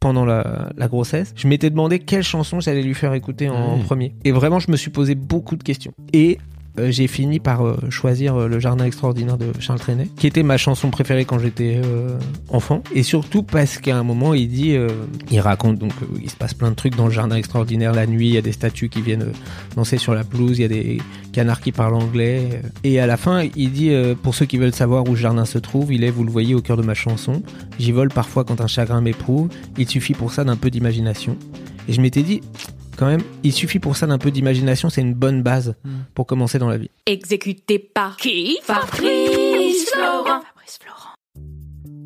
Pendant la, la grossesse, je m'étais demandé quelle chanson j'allais lui faire écouter en premier. Et vraiment, je me suis posé beaucoup de questions. Et euh, j'ai fini par euh, choisir euh, Le Jardin extraordinaire de Charles Trenet, qui était ma chanson préférée quand j'étais enfant. Et surtout parce qu'à un moment, il dit, il raconte donc, il se passe plein de trucs dans le Jardin extraordinaire la nuit. Il y a des statues qui viennent danser sur la pelouse, il y a des canards qui parlent anglais. Et à la fin, il dit, pour ceux qui veulent savoir où le jardin se trouve, il est, vous le voyez, au cœur de ma chanson. J'y vole parfois quand un chagrin m'éprouve. Il suffit pour ça d'un peu d'imagination. Et je m'étais dit, quand même, il suffit pour ça d'un peu d'imagination, c'est une bonne base Hmm. pour commencer dans la vie. Exécuté par qui Fabrice Florent. Fabrice Florent.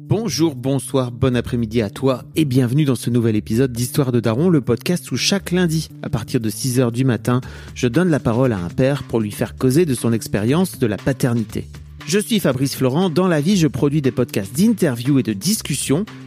Bonjour, bonsoir, bon après-midi à toi et bienvenue dans ce nouvel épisode d'Histoire de Daron, le podcast où chaque lundi, à partir de 6h du matin, je donne la parole à un père pour lui faire causer de son expérience de la paternité. Je suis Fabrice Florent, dans la vie je produis des podcasts d'interviews et de discussions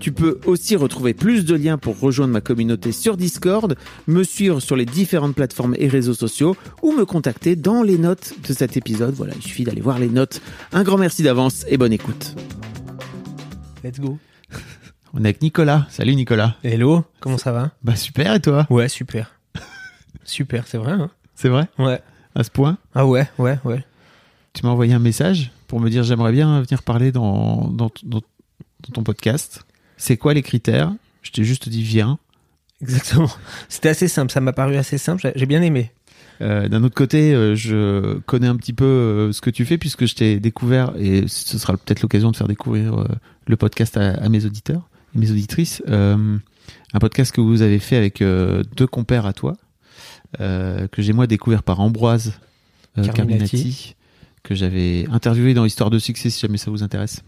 Tu peux aussi retrouver plus de liens pour rejoindre ma communauté sur Discord, me suivre sur les différentes plateformes et réseaux sociaux ou me contacter dans les notes de cet épisode. Voilà, il suffit d'aller voir les notes. Un grand merci d'avance et bonne écoute. Let's go. On est avec Nicolas. Salut Nicolas. Hello, comment ça va? Bah super et toi? Ouais, super. super, c'est vrai, hein C'est vrai? Ouais. À ce point? Ah ouais, ouais, ouais. Tu m'as envoyé un message pour me dire j'aimerais bien venir parler dans, dans, dans- dans ton podcast. C'est quoi les critères? Je t'ai juste dit viens. Exactement. C'était assez simple, ça m'a paru assez simple, j'ai- bien aimé. Euh, D'un autre côté, euh, je connais un petit peu euh, ce que tu fais puisque je t'ai découvert et ce sera peut-être l'occasion de faire découvrir le podcast à, à mes auditeurs et mes auditrices. Un podcast que vous avez fait avec deux compères à toi, que j'ai moi découvert par Ambroise Carminati. Que j'avais interviewé dans Histoire de succès si jamais ça vous intéresse.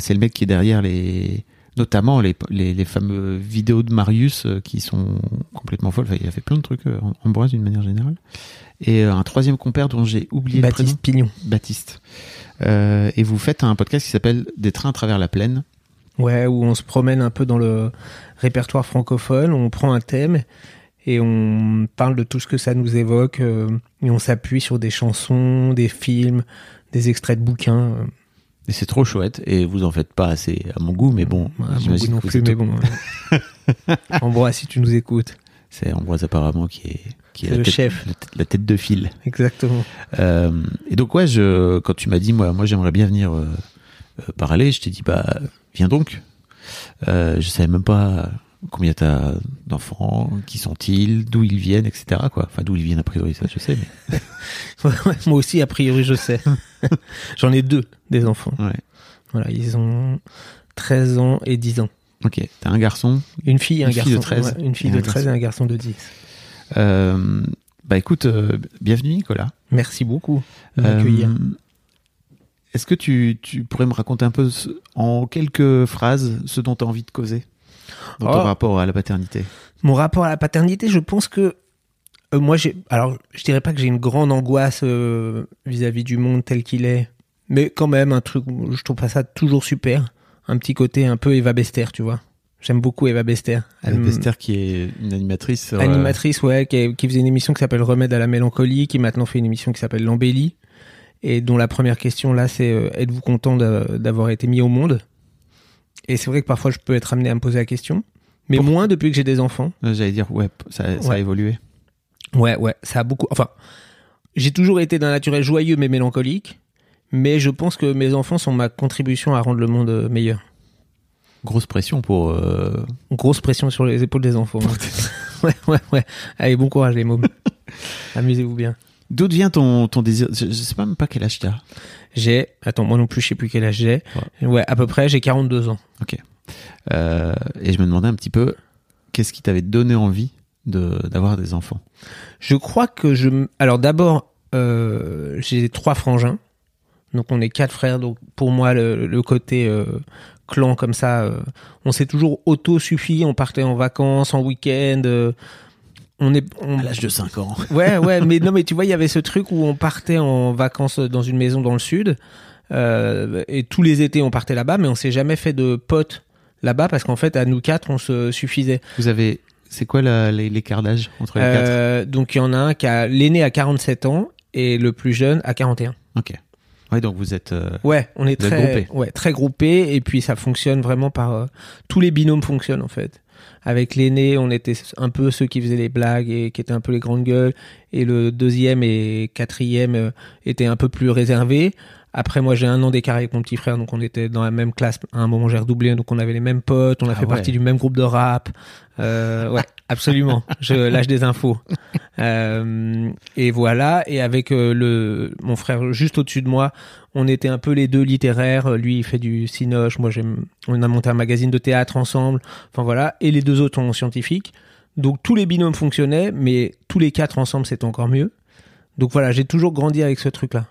C'est le mec qui est derrière les notamment les, les, les fameux vidéos de Marius euh, qui sont complètement folles. Enfin, il a fait plein de trucs, euh, Ambroise d'une manière générale. Et euh, un troisième compère dont j'ai oublié le prénom. Baptiste Pignon. Baptiste. Euh, et vous faites un podcast qui s'appelle Des trains à travers la plaine. Ouais, où on se promène un peu dans le répertoire francophone, on prend un thème et on parle de tout ce que ça nous évoque euh, et on s'appuie sur des chansons, des films, des extraits de bouquins. Et c'est trop chouette. Et vous en faites pas assez à mon goût, mais bon, à mon goût non plus, mais bon. Ambroise, si tu nous écoutes. C'est Ambroise apparemment qui est, qui est la, le tête, chef. la tête- la tête de fil. Exactement. Euh, et donc ouais, je, quand tu m'as dit moi, moi j'aimerais bien venir euh, euh, parler, je t'ai dit bah viens donc. Euh, je savais même pas combien t'as d'enfants, qui sont-ils, d'où ils viennent, etc. Quoi. Enfin d'où ils viennent a priori, ça je sais. Mais Moi aussi, a priori, je sais. J'en ai deux, des enfants. ouais. Voilà, ils ont 13 ans et 10 ans. Ok. T'as un garçon. Une fille et un Une fille garçon. de 13 Ouais, une fille et de un 13 et un garçon de 10. Euh, bah écoute, euh, bienvenue Nicolas. Merci beaucoup de Euh. Est-ce que tu, tu pourrais me raconter un peu en quelques phrases ce dont tu as envie de causer? Dans ton Oh. rapport à la paternité Mon rapport à la paternité, je pense que euh, moi, j'ai. Alors, je dirais pas que j'ai une grande angoisse euh, vis-à-vis du monde tel qu'il est, mais quand même, un truc, je trouve pas ça toujours super. Un petit côté un peu Eva Bester, tu vois. J'aime beaucoup Eva Bester. Elle me- Bester qui est une animatrice. euh, Animatrice, ouais, qui, qui faisait une émission qui s'appelle Remède à la mélancolie, qui maintenant fait une émission qui s'appelle L'embellie, et dont la première question là, c'est euh, êtes-vous content d'a- d'avoir été mis au monde? Et c'est vrai que parfois je peux être amené à me poser la question, mais moins depuis que j'ai des enfants. euh, J'allais dire, ouais, ça, ça a évolué. Ouais, ouais, ça a beaucoup. Enfin, j'ai toujours été d'un naturel joyeux mais mélancolique, mais je pense que mes enfants sont ma contribution à rendre le monde euh, meilleur. Grosse pression pour. euh, Grosse pression sur les épaules des enfants. hein. ouais, ouais, ouais. Allez, bon courage les mômes. Amusez-vous bien. D'où vient ton, ton désir? Je, je sais même pas quel âge t'as. J'ai, attends, moi non plus, je sais plus quel âge j'ai. Ouais, à peu près, j'ai 42 ans. Euh, et je me demandais un petit peu qu'est-ce qui t'avait donné envie de d'avoir des enfants? Je crois que je. Alors d'abord, euh, j'ai trois frangins. Donc on est quatre frères. Donc pour moi, le, le côté euh, clan comme ça, on s'est toujours auto-suffi. On partait en vacances, en week-end. On est. on- À l'âge de 5 ans. Ouais, ouais, mais non, mais tu vois, il y avait ce truc où on partait en vacances dans une maison dans le sud. euh, et tous les étés, on partait là-bas, mais on s'est jamais fait de potes là-bas parce qu'en fait, à nous quatre, on se suffisait. Vous avez c'est quoi l'écart d'âge entre les quatre? Euh, donc il y en a un qui a l'aîné à 47 ans et le plus jeune à 41. Ok. Ouais, donc vous êtes. euh, Ouais, on est très groupés. ouais, très groupés et puis ça fonctionne vraiment par euh, tous les binômes fonctionnent en fait. Avec l'aîné, on était un peu ceux qui faisaient les blagues et qui étaient un peu les grandes gueules et le deuxième et quatrième euh, étaient un peu plus réservés. Après moi j'ai un an d'écart avec mon petit frère donc on était dans la même classe. À un moment j'ai redoublé donc on avait les mêmes potes, on a Ah fait ouais. partie du même groupe de rap. Euh, ouais, absolument. Je lâche des infos. Euh, et voilà. Et avec euh, le mon frère juste au-dessus de moi, on était un peu les deux littéraires. Lui, il fait du cinoche. Moi, j'aime. On a monté un magazine de théâtre ensemble. Enfin voilà. Et les deux autres sont scientifiques. Donc tous les binômes fonctionnaient, mais tous les quatre ensemble, c'était encore mieux. Donc voilà, j'ai toujours grandi avec ce truc-là.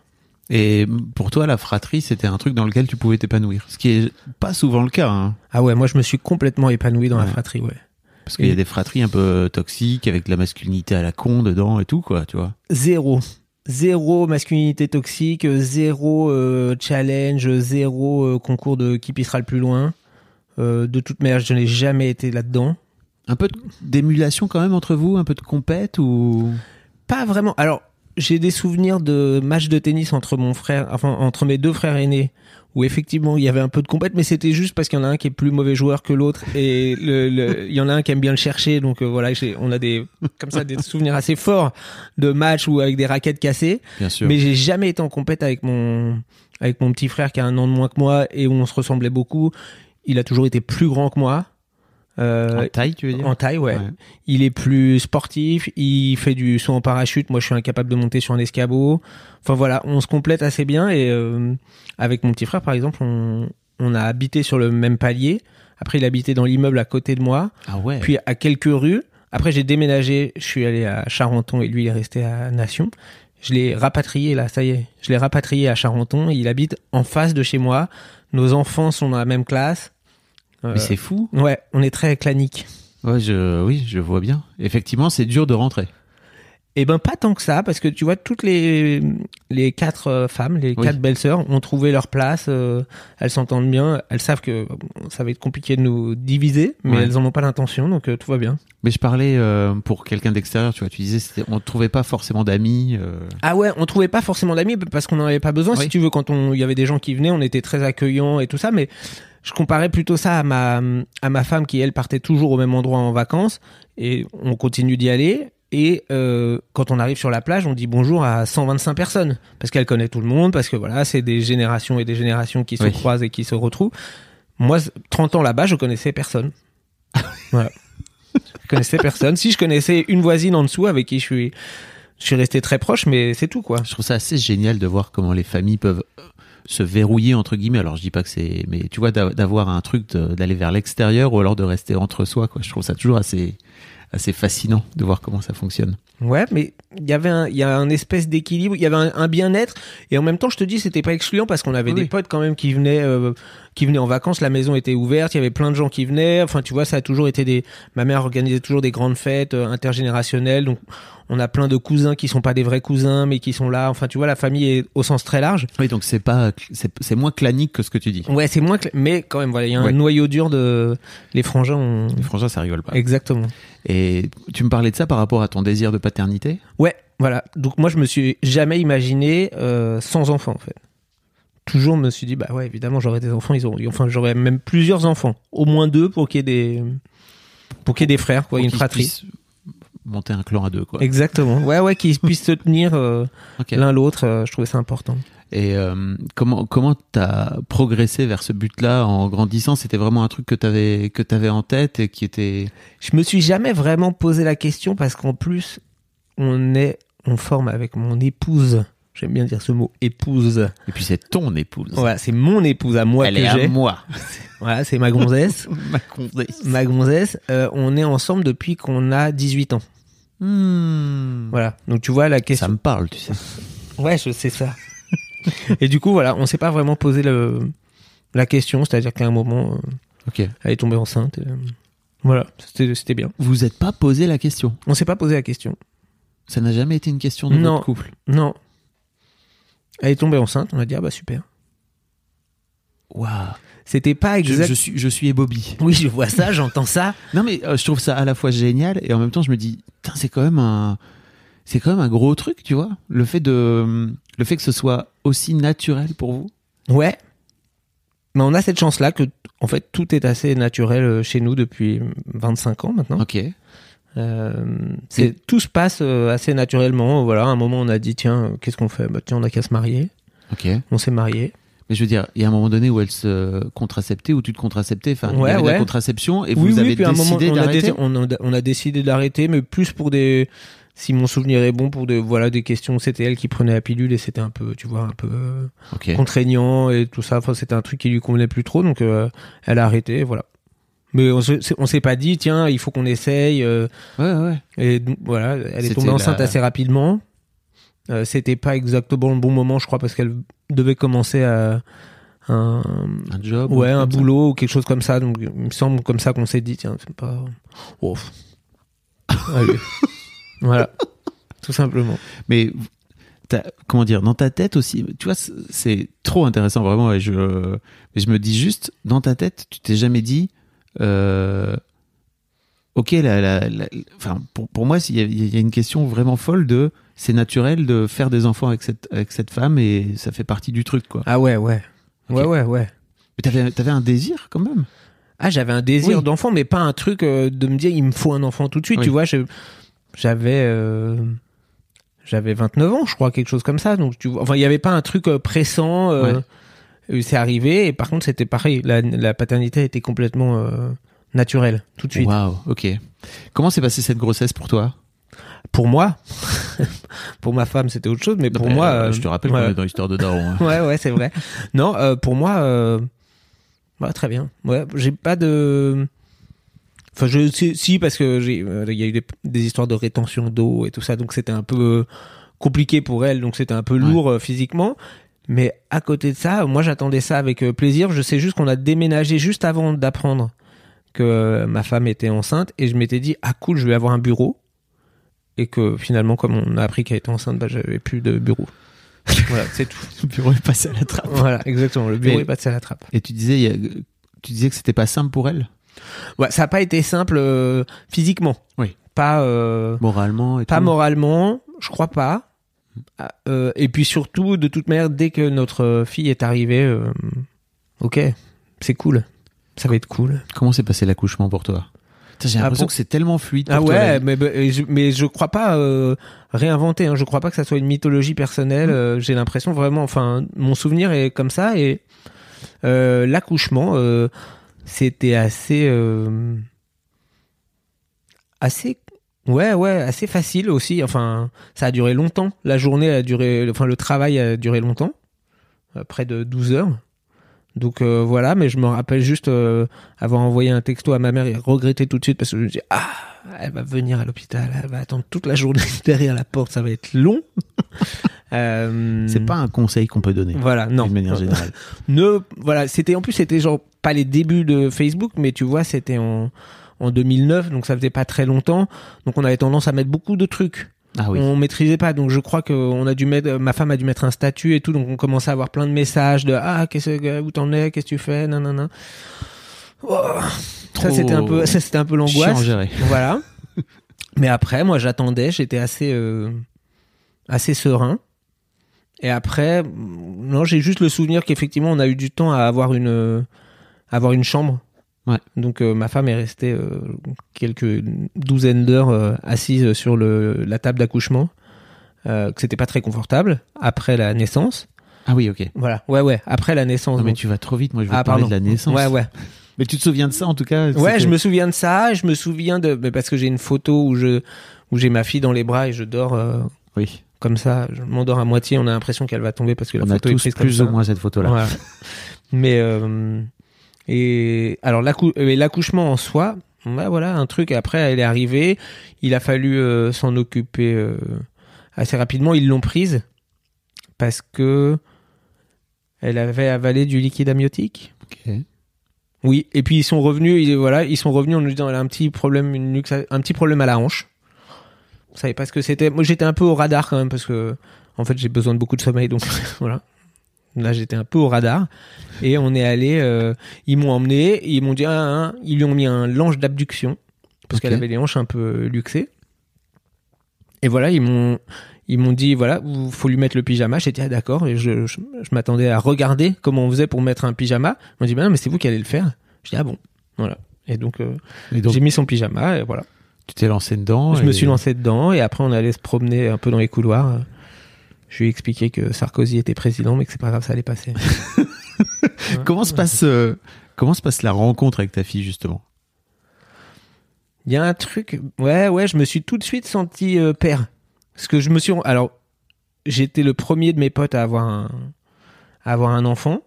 Et pour toi, la fratrie, c'était un truc dans lequel tu pouvais t'épanouir. Ce qui est pas souvent le cas, hein. Ah ouais, moi je me suis complètement épanoui dans la fratrie, ouais. Parce qu'il y a des fratries un peu toxiques, avec de la masculinité à la con dedans et tout, quoi, tu vois. Zéro. Zéro masculinité toxique, zéro euh, challenge, zéro euh, concours de qui pissera le plus loin. Euh, de toute manière, je n'ai jamais été là-dedans. Un peu d'émulation quand même entre vous, un peu de compète ou? Pas vraiment. Alors, j'ai des souvenirs de matchs de tennis entre mon frère, enfin entre mes deux frères aînés, où effectivement il y avait un peu de compète, mais c'était juste parce qu'il y en a un qui est plus mauvais joueur que l'autre et le, le- il y en a un qui aime bien le chercher. Donc euh, voilà, j'ai- on a des comme ça des souvenirs assez forts de matchs ou avec des raquettes cassées. Bien sûr. Mais j'ai jamais été en compète avec mon avec mon petit frère qui a un an de moins que moi et où on se ressemblait beaucoup. Il a toujours été plus grand que moi. Euh, en taille, tu veux dire? en taille, ouais. Ouais. Il est plus sportif, il fait du saut en parachute. Moi, je suis incapable de monter sur un escabeau. Enfin voilà, on se complète assez bien. Et euh, avec mon petit frère, par exemple, on, on a habité sur le même palier. Après, il habitait dans l'immeuble à côté de moi, Ah ouais. puis à quelques rues. Après, j'ai déménagé. Je suis allé à Charenton et lui, il est resté à Nation. Je l'ai rapatrié là, ça y est. Je l'ai rapatrié à Charenton. Il habite en face de chez moi. Nos enfants sont dans la même classe. Euh, Mais c'est fou. ouais, on est très clanique. Ouais, je, oui, je vois bien. Effectivement, c'est dur de rentrer. Eh ben pas tant que ça, parce que tu vois toutes les les quatre euh, femmes, les Oui. quatre belles sœurs ont trouvé leur place. euh, elles s'entendent bien. Elles savent que bon, ça va être compliqué de nous diviser, mais Ouais. elles en ont pas l'intention, donc euh, tout va bien. Mais je parlais euh, pour quelqu'un d'extérieur, tu vois, tu disais, on ne trouvait pas forcément d'amis. Ah ouais, on trouvait pas forcément d'amis parce qu'on n'en avait pas besoin. Oui. Si tu veux, quand il y avait des gens qui venaient, on était très accueillants et tout ça, mais je comparais plutôt ça à ma à ma femme qui elle partait toujours au même endroit en vacances et on continue d'y aller. Et euh, quand on arrive sur la plage, on dit bonjour à 125 personnes parce qu'elle connaît tout le monde, parce que voilà, c'est des générations et des générations qui se Oui. croisent et qui se retrouvent. Moi, 30 ans là-bas, je connaissais personne. voilà. Je connaissais personne. Si je connaissais une voisine en dessous avec qui je suis, je suis resté très proche, mais c'est tout quoi. Je trouve ça assez génial de voir comment les familles peuvent se verrouiller entre guillemets. Alors je dis pas que c'est, mais tu vois d'a- d'avoir un truc d'aller vers l'extérieur ou alors de rester entre soi. Quoi. Je trouve ça toujours assez assez fascinant de voir comment ça fonctionne. Ouais, mais il y avait un, il y a un espèce d'équilibre, il y avait un, un bien-être, et en même temps, je te dis, c'était pas excluant parce qu'on avait Oui, des potes quand même qui venaient, euh, qui venaient en vacances, la maison était ouverte, il y avait plein de gens qui venaient. Enfin, tu vois, ça a toujours été des, ma mère organisait toujours des grandes fêtes euh, intergénérationnelles, donc on a plein de cousins qui sont pas des vrais cousins, mais qui sont là. Enfin, tu vois, la famille est au sens très large. Oui, donc c'est pas, c'est c'est moins clanique que ce que tu dis. Ouais, c'est moins, mais quand même, voilà, il y a un Ouais. noyau dur de, les frangins ont, Les frangins, ça rigole pas. exactement. Et tu me parlais de ça par rapport à ton désir de paternité? Ouais, voilà. Donc moi, je me suis jamais imaginé euh, sans enfant, en fait. Toujours me suis dit, bah ouais, évidemment, j'aurais des enfants. Ils ont, enfin, j'aurais même plusieurs enfants, au moins deux pour qu'il y ait des, pour qu'il y ait des frères, quoi, pour une fratrie. Monter un clan à deux, quoi. Exactement. Ouais, ouais, qu'ils puissent se tenir euh, l'un l'autre. euh, je trouvais ça important. Et euh, comment comment t'as progressé vers ce but-là en grandissant? C'était vraiment un truc que t'avais que t'avais en tête et qui était Je me suis jamais vraiment posé la question parce qu'en plus, on est, on forme avec mon épouse. J'aime bien dire ce mot épouse. Et puis c'est ton épouse. Voilà, c'est mon épouse à moi Elle que est à moi. Voilà, c'est ma gonzesse. Ma condesse. ma gonzesse. Euh, on est ensemble depuis qu'on a 18 ans. Hmm. Voilà. Donc tu vois la question. Ça me parle, tu sais. Ouais, je sais ça. Et du coup, voilà, on s'est pas vraiment posé le, la question, c'est-à-dire qu'à un moment, euh, elle est tombée enceinte. et, euh, voilà, c'était bien. Vous êtes pas posé la question. On s'est pas posé la question. Ça n'a jamais été une question de Non. votre couple. Non. Elle est tombée enceinte, on a dit, ah bah super. Waouh. C'était pas exact. je suis, je suis Bobby. Oui, je vois ça, j'entends ça. Non mais euh, je trouve ça à la fois génial et en même temps je me dis, c'est quand même un, c'est quand même un gros truc, tu vois. Le fait de, le fait que ce soit aussi naturel pour vous. Ouais. Mais on a cette chance-là que, en fait, tout est assez naturel euh, chez nous depuis 25 ans maintenant. Ok. Euh, c'est, tout se passe euh, assez naturellement. Voilà, à un moment, on a dit, tiens, euh, qu'est-ce qu'on fait? Bah, tiens, on a qu'à se marier. Ok. On s'est marié. Mais je veux dire, il y a un moment donné où elle se contraceptait, où tu te contraceptais, enfin, il y Ouais, avait de la ouais. contraception et oui, vous oui, avez puis à un moment, décidé on a, d'arrêter. on, a, on a décidé d'arrêter, mais plus pour des. Si mon souvenir est bon, pour des, voilà, des questions, c'était elle qui prenait la pilule et c'était un peu, tu vois, un peu contraignant et tout ça. Enfin, c'était un truc qui lui convenait plus trop, donc euh, elle a arrêté, voilà. Mais on se- on s'est pas dit, tiens, il faut qu'on essaye. euh, Ouais, ouais. et donc, voilà, elle est tombée enceinte la- assez rapidement. Euh, c'était pas exactement le bon moment, je crois, parce qu'elle devait commencer à un, Un job. ouais, ou un ça. boulot ou quelque chose comme ça. Donc, il me semble comme ça qu'on s'est dit, tiens, c'est pas. Oh. Allez. voilà. Tout simplement. Mais comment dire, dans ta tête aussi, tu vois, c'est- trop intéressant vraiment. Et je, mais je me dis juste, dans ta tête, tu t'es jamais dit, ok, la, la, la- enfin, pour, pour moi, il y, a- il y a une question vraiment folle de, c'est naturel de faire des enfants avec cette, avec cette femme et ça fait partie du truc, quoi. Ah ouais, ouais. Ok. Ouais, ouais, ouais. Mais t'avais, t'avais un désir quand même? Ah, j'avais un désir Oui. d'enfant, mais pas un truc euh, de me dire il me faut un enfant tout de suite. Oui. Tu vois, je- j'avais euh, j'avais 29 ans, je crois, quelque chose comme ça. Donc tu vois, enfin, il y avait pas un truc euh, pressant. euh, euh, C'est arrivé, et par contre, c'était pareil. La, la paternité était complètement euh, naturelle tout de suite. Waouh, ok. Comment s'est passée cette grossesse pour toi? Pour moi, pour ma femme, c'était autre chose, mais pour mais, moi, euh, euh, je te rappelle ouais. qu'on est dans l'histoire de Daron. hein. ouais, ouais, c'est vrai. non, euh, pour moi, euh, bah, très bien. Ouais, j'ai pas de. Enfin, je si, si, parce que j'ai, euh, il y a eu des, des histoires de rétention d'eau et tout ça, donc c'était un peu euh, compliqué pour elle, donc c'était un peu lourd euh, physiquement. Mais à côté de ça, moi j'attendais ça avec euh, plaisir. Je sais juste qu'on a déménagé juste avant d'apprendre que ma femme était enceinte et je m'étais dit ah cool, je vais avoir un bureau. Et que finalement, comme on a appris qu'elle était enceinte, bah, j'avais plus de bureau. voilà, c'est tout. Le bureau est passé à la trappe. Voilà, exactement. Le bureau Mais- est passé à la trappe. Et tu disais, tu disais que c'était pas simple pour elle, Ouais, ça n'a pas été simple euh, physiquement. Oui. Pas, euh, moralement et pas tout. moralement, je crois pas. Ah, euh, et puis surtout, de toute manière, dès que notre fille est arrivée, euh, ok, c'est cool. Ça va être cool. Comment s'est passé l'accouchement pour toi? J'ai Ah, l'impression pour- que c'est tellement fluide. Ah toi, ouais, mais, mais je, mais je crois pas euh, réinventer. Hein. Je crois pas que ça soit une mythologie personnelle. Euh, J'ai l'impression vraiment, enfin, mon souvenir est comme ça. Et l'accouchement, c'était assez, assez, ouais, ouais, assez facile aussi. Enfin, ça a duré longtemps. La journée a duré, enfin, le travail a duré longtemps, euh, près de 12 heures. Donc euh, voilà, mais je me rappelle juste euh, avoir envoyé un texto à ma mère et regretter tout de suite parce que je me dis ah elle va venir à l'hôpital, elle va attendre toute la journée derrière la porte, ça va être long. Euh, C'est pas un conseil qu'on peut donner. voilà non D'une manière générale. ne voilà c'était en plus c'était genre pas les débuts de Facebook mais tu vois c'était en en 2009 donc ça faisait pas très longtemps. Donc on avait tendance à mettre beaucoup de trucs. Ah oui. on maîtrisait pas donc je crois que on a dû mettre ma femme a dû mettre un statut et tout donc on commençait à avoir plein de messages de ah qu'est-ce que où t'en es qu'est-ce que tu fais non non non ça c'était un peu ça c'était un peu l'angoisse. Voilà. Mais après moi j'attendais j'étais assez euh, assez serein. Et après non j'ai juste le souvenir qu'effectivement on a eu du temps à avoir une euh, avoir une chambre Ouais. donc euh, ma femme est restée euh, quelques douzaines d'heures euh, assise sur le, la table d'accouchement que c'était pas très confortable après la naissance Ah oui, ok. voilà ouais ouais après la naissance Non, mais tu vas trop vite. Moi, je veux ah parler pardon de la naissance. ouais ouais Mais tu te souviens de ça en tout cas? Ouais, je me souviens de ça. Je me souviens de mais parce que j'ai une photo où je où j'ai ma fille dans les bras et je dors Oui. Comme ça, je m'endors à moitié, on a l'impression qu'elle va tomber parce que la On a photo est tous prise comme plus ça. ou moins cette photo-là. Mais et alors euh, l'accouchement en soi, bah voilà un truc. Après, elle est arrivée, il a fallu euh, s'en occuper euh, assez rapidement. Ils l'ont prise parce que elle avait avalé du liquide amniotique. Ok. Oui, et puis ils sont revenus, ils, voilà, ils sont revenus en nous disant elle a un petit problème, une un petit problème à la hanche. On savait pas ce que c'était. Moi, j'étais un peu au radar quand même parce que, en fait, j'ai besoin de beaucoup de sommeil, donc voilà. Là, j'étais un peu au radar et on est allé. euh, ils m'ont emmené, ils m'ont dit, ah, ah, ils lui ont mis un lange d'abduction parce qu'elle avait les hanches un peu luxées. Et voilà, ils m'ont, ils m'ont dit, voilà, il faut lui mettre le pyjama. J'étais ah, d'accord et je, je, je m'attendais à regarder comment on faisait pour mettre un pyjama. Ils m'ont dit, bah non, mais c'est vous qui allez le faire. Je dis, ah bon, voilà. Et donc, euh, donc, j'ai mis son pyjama et voilà. tu t'es lancé dedans. Je me suis lancé dedans et après on allait se promener un peu dans les couloirs. Je lui ai expliqué que Sarkozy était président, mais que c'est pas grave, ça allait passer. Comment se passe, euh, comment se passe la rencontre avec ta fille, justement? Il y a un truc, ouais, ouais, je me suis tout de suite senti euh, père, parce que je me suis, alors, j'étais le premier de mes potes à avoir un, à avoir un enfant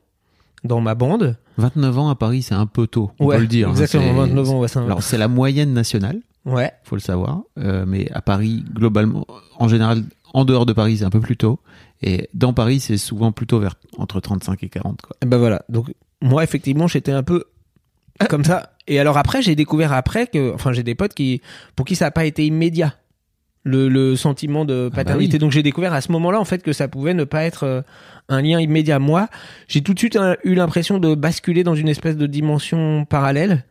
dans ma bande. 29 ans à Paris, c'est un peu tôt, on ouais, peut le dire. hein, exactement, c'est- 29 ans, ouais, c'est un- Alors, c'est la moyenne nationale, ouais, faut le savoir. euh, mais à Paris, globalement, en général, en dehors de Paris, c'est un peu plus tôt. Et dans Paris, c'est souvent plutôt vers entre 35 et 40. Quoi. Et ben voilà. Donc moi effectivement j'étais un peu comme ça. Et alors après j'ai découvert après que, enfin j'ai des potes qui pour qui ça n'a pas été immédiat le, le sentiment de bah paternité. oui. Donc j'ai découvert à ce moment-là en fait que ça pouvait ne pas être euh, un lien immédiat. Moi j'ai tout de suite euh, eu l'impression de basculer dans une espèce de dimension parallèle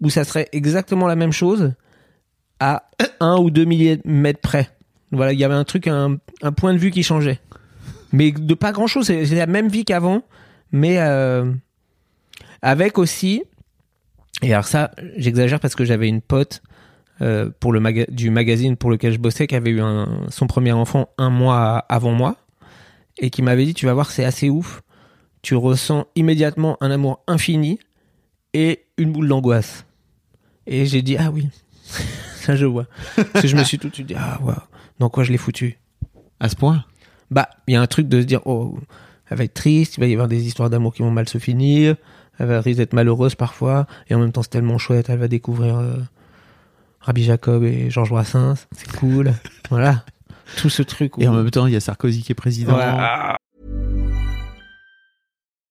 où ça serait exactement la même chose à un ou deux millimètres près. Voilà, il y avait un truc, un, un point de vue qui changeait. Mais de pas grand chose, c'est la même vie qu'avant, mais euh, avec aussi, et alors ça, j'exagère parce que j'avais une pote euh, pour le du magazine pour lequel je bossais qui avait eu son premier enfant un mois avant moi et qui m'avait dit tu vas voir c'est assez ouf, tu ressens immédiatement un amour infini et une boule d'angoisse. Et j'ai dit ah oui, ça je vois. Je me suis tout de suite dit ah waouh, dans quoi je l'ai foutu? À ce point? Bah, il y a un truc de se dire, oh, elle va être triste, il va y avoir des histoires d'amour qui vont mal se finir, elle va risque d'être malheureuse parfois, et en même temps c'est tellement chouette, elle va découvrir euh, Rabbi Jacob et Georges Brassens, c'est cool, voilà, tout ce truc. Où... Et en même temps, il y a Sarkozy qui est président. Voilà.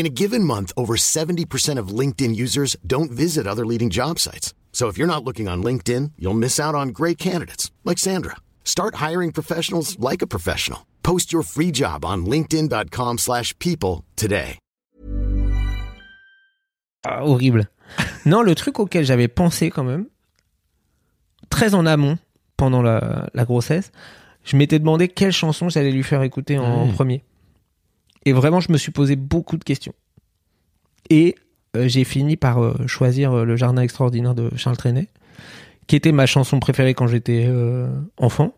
In a given month, over 70% of LinkedIn users don't visit other leading job sites. So if you're not looking on LinkedIn, you'll miss out on great candidates like Sandra. Start hiring professionals like a professional. Post your free job on linkedin.com/people slash people today. Ah, horrible. non, le truc auquel j'avais pensé quand même, très en amont, pendant la, la grossesse, je m'étais demandé quelle chanson j'allais lui faire écouter en Ouais. premier. Et vraiment, je me suis posé beaucoup de questions. Et euh, j'ai fini par euh, choisir euh, Le Jardin extraordinaire de Charles Trenet, qui était ma chanson préférée quand j'étais enfant.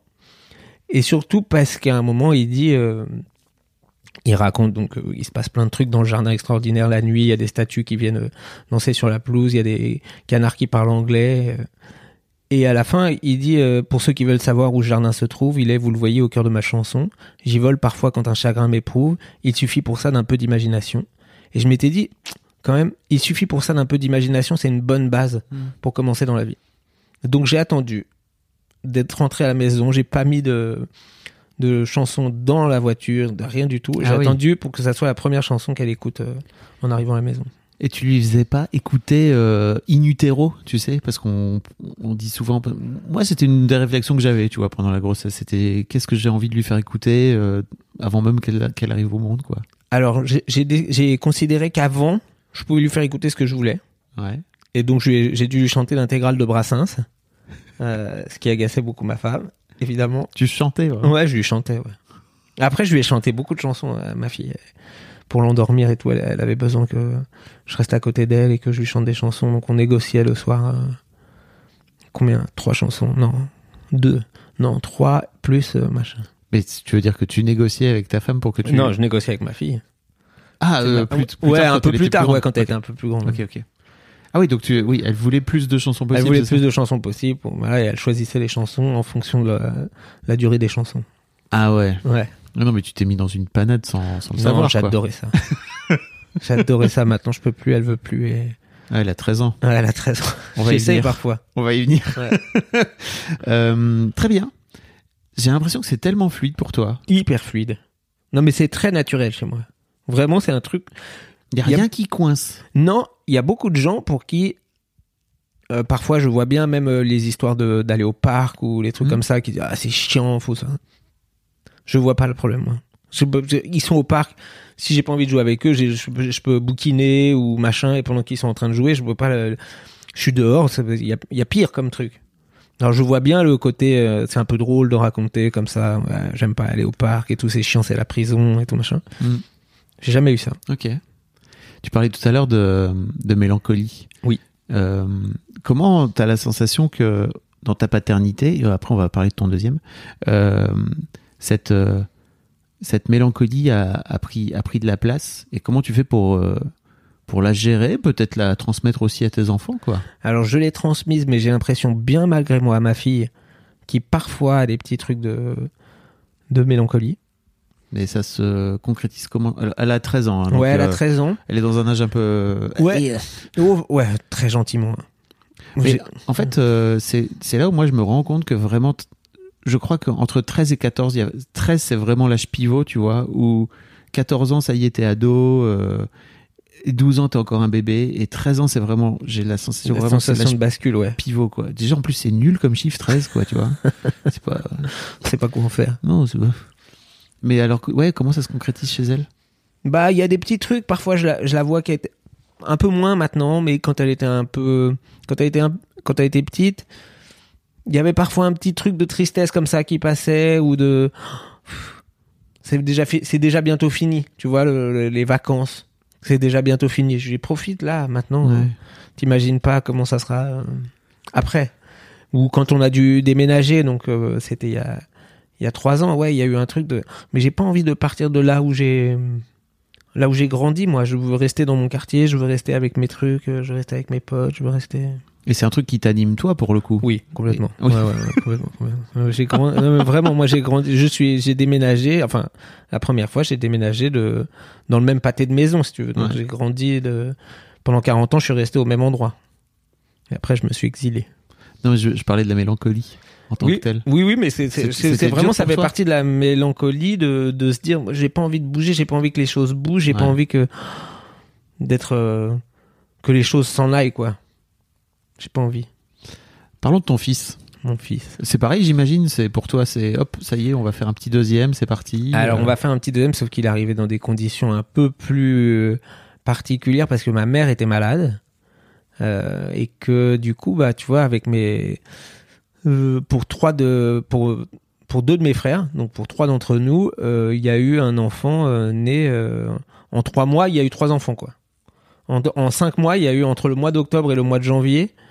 Et surtout parce qu'à un moment, il dit... il raconte donc il se passe plein de trucs dans le jardin extraordinaire la nuit, il y a des statues qui viennent danser sur la pelouse, il y a des canards qui parlent anglais. Et à la fin, il dit euh, pour ceux qui veulent savoir où le jardin se trouve, il est, vous le voyez, au cœur de ma chanson. J'y vole parfois quand un chagrin m'éprouve. Il suffit pour ça d'un peu d'imagination. Et je m'étais dit, quand même, il suffit pour ça d'un peu d'imagination, c'est une bonne base pour commencer dans la vie. Donc j'ai attendu d'être rentré à la maison, j'ai pas mis de de chansons dans la voiture, de rien du tout. J'ai Ah oui. attendu pour que ça soit la première chanson qu'elle écoute euh, en arrivant à la maison. Et tu lui faisais pas écouter euh, in utero, tu sais, parce qu'on on dit souvent. Moi, c'était une des réflexions que j'avais, tu vois, pendant la grossesse. C'était qu'est-ce que j'ai envie de lui faire écouter euh, avant même qu'elle qu'elle arrive au monde, quoi. Alors, j'ai- j'ai dé- j'ai considéré qu'avant, je pouvais lui faire écouter ce que je voulais. Ouais. Et donc, j'ai dû lui chanter l'intégrale de Brassens, euh, ce qui agaçait beaucoup ma femme, évidemment. Tu chantais, ouais. Ouais, je lui chantais, ouais. Après, je lui ai chanté beaucoup de chansons à ma fille. Pour l'endormir et tout, elle, elle avait besoin que je reste à côté d'elle et que je lui chante des chansons. Donc, on négociait le soir. euh, combien? Trois chansons? Non, deux. Non, trois, plus euh, machin. Mais tu veux dire que tu négociais avec ta femme pour que tu. Non, je négociais avec ma fille. Ah, euh, plus, plus ouais, tard, un quand peu plus tard, grande. ouais, quand elle était un peu plus grande. Ok, ok. Ah oui, donc tu, oui, elle voulait plus de chansons possibles. Elle voulait plus de chansons possibles. Bon, voilà, et elle choisissait les chansons en fonction de la, la durée des chansons. Ah ouais. Ouais. Non, non, mais tu t'es mis dans une panade sans, sans le Non, savoir. j'adorais ça. j'adorais ça. Maintenant, je peux plus. Elle veut plus. Et... Ah, elle a 13 ans. Ouais, elle a 13 ans. On va y J'essaye venir. parfois. On va y venir. Ouais. Euh, très bien. J'ai l'impression que c'est tellement fluide pour toi. Hyper fluide. Non, mais c'est très naturel chez moi. Vraiment, c'est un truc. Il y a Y a- rien qui coince. Non, il y a beaucoup de gens pour qui. euh, parfois, je vois bien même euh, les histoires d'aller au parc ou les trucs Mhm. comme ça qui disent Ah, c'est chiant, faut ça. Je vois pas le problème, moi. Je peux- je- ils sont au parc. Si j'ai pas envie de jouer avec eux, je, peux- je peux bouquiner ou machin. Et pendant qu'ils sont en train de jouer, je peux pas. le- je suis dehors. Il y a, il y a pire comme truc. Alors je vois bien le côté, euh, c'est un peu drôle de raconter comme ça. ouais, J'aime pas aller au parc et tout, c'est chiant, c'est la prison et tout machin. Mhm. J'ai jamais eu ça. Ok. Tu parlais tout à l'heure de, de mélancolie. Oui. Euh, comment t'as la sensation que dans ta paternité, et après on va parler de ton deuxième, euh, cette, euh, cette mélancolie a, a, pris, a pris de la place et comment tu fais pour, euh, pour la gérer, peut-être la transmettre aussi à tes enfants, quoi? Alors je l'ai transmise, mais j'ai l'impression bien malgré moi à ma fille, qui parfois a des petits trucs de de mélancolie. Mais ça se concrétise comment? Elle, a 13 ans. hein, ouais, elle a euh, 13 ans. Elle est dans un âge un peu. Ouais. Oh, ouais, très gentiment. Mais J'ai- en fait, euh, c'est là où moi je me rends compte que vraiment, je crois qu'entre 13 et 14, il y a, 13 c'est vraiment l'âge pivot, tu vois, où 14 ans ça y est, t'es ado, euh, et 12 ans t'es encore un bébé, et 13 ans c'est vraiment, j'ai la sensation la vraiment sensation l'âge de bascule, ouais. pivot, quoi. Déjà en plus c'est nul comme chiffre 13, quoi, tu vois. c'est pas. C'est pas quoi en faire. Non, c'est pas. Mais alors, ouais, comment ça se concrétise chez elle? Bah, il y a des petits trucs. Parfois, je la, je la vois qui est un peu moins maintenant, mais quand elle était un peu, quand elle était un- quand elle était petite, il y avait parfois un petit truc de tristesse comme ça qui passait ou de, c'est déjà fi- c'est déjà bientôt fini. Tu vois, le- le- les vacances, c'est déjà bientôt fini. Je lui profite là, maintenant. Ouais. hein. T'imagines pas comment ça sera euh, après. Ou quand on a dû déménager, donc euh, c'était il y a il y a trois ans, ouais, il y a eu un truc de. Mais j'ai pas envie de partir de là où j'ai là où j'ai grandi. Moi, je veux rester dans mon quartier, je veux rester avec mes trucs, euh, je veux rester avec mes potes, je veux rester. Et c'est un truc qui t'anime toi pour le coup Oui, complètement. Et- oui. Ouais, ouais, ouais, complètement, J'ai grand- vraiment, moi, j'ai grandi. Je suis, j'ai déménagé. Enfin, la première fois, j'ai déménagé de dans le même pâté de maison, si tu veux. Donc, j'ai grandi de pendant 40 ans. Je suis resté au même endroit. Et après, je me suis exilé. Non, mais je, je parlais de la mélancolie en tant oui, que telle. oui, oui, mais c'est, vraiment, ça fait toi partie de la mélancolie de, de se dire, j'ai pas envie de bouger, j'ai pas envie que les choses bougent, j'ai pas envie que, d'être, euh, que les choses s'en aillent, quoi. J'ai pas envie. Parlons de ton fils. Mon fils. C'est pareil, j'imagine. C'est pour toi, c'est hop, ça y est, on va faire un petit deuxième, c'est parti. Alors, Euh, on va faire un petit deuxième, sauf qu'il est arrivé dans des conditions un peu plus euh, particulières parce que ma mère était malade. Euh, et que du coup, bah, tu vois, avec mes. euh, pour trois de. Pour, pour deux de mes frères, donc pour trois d'entre nous, euh, il y a eu un enfant euh, né. euh, en trois mois, il y a eu trois enfants, quoi. En, cinq mois, il y a eu entre le mois d'octobre et le mois de janvier euh,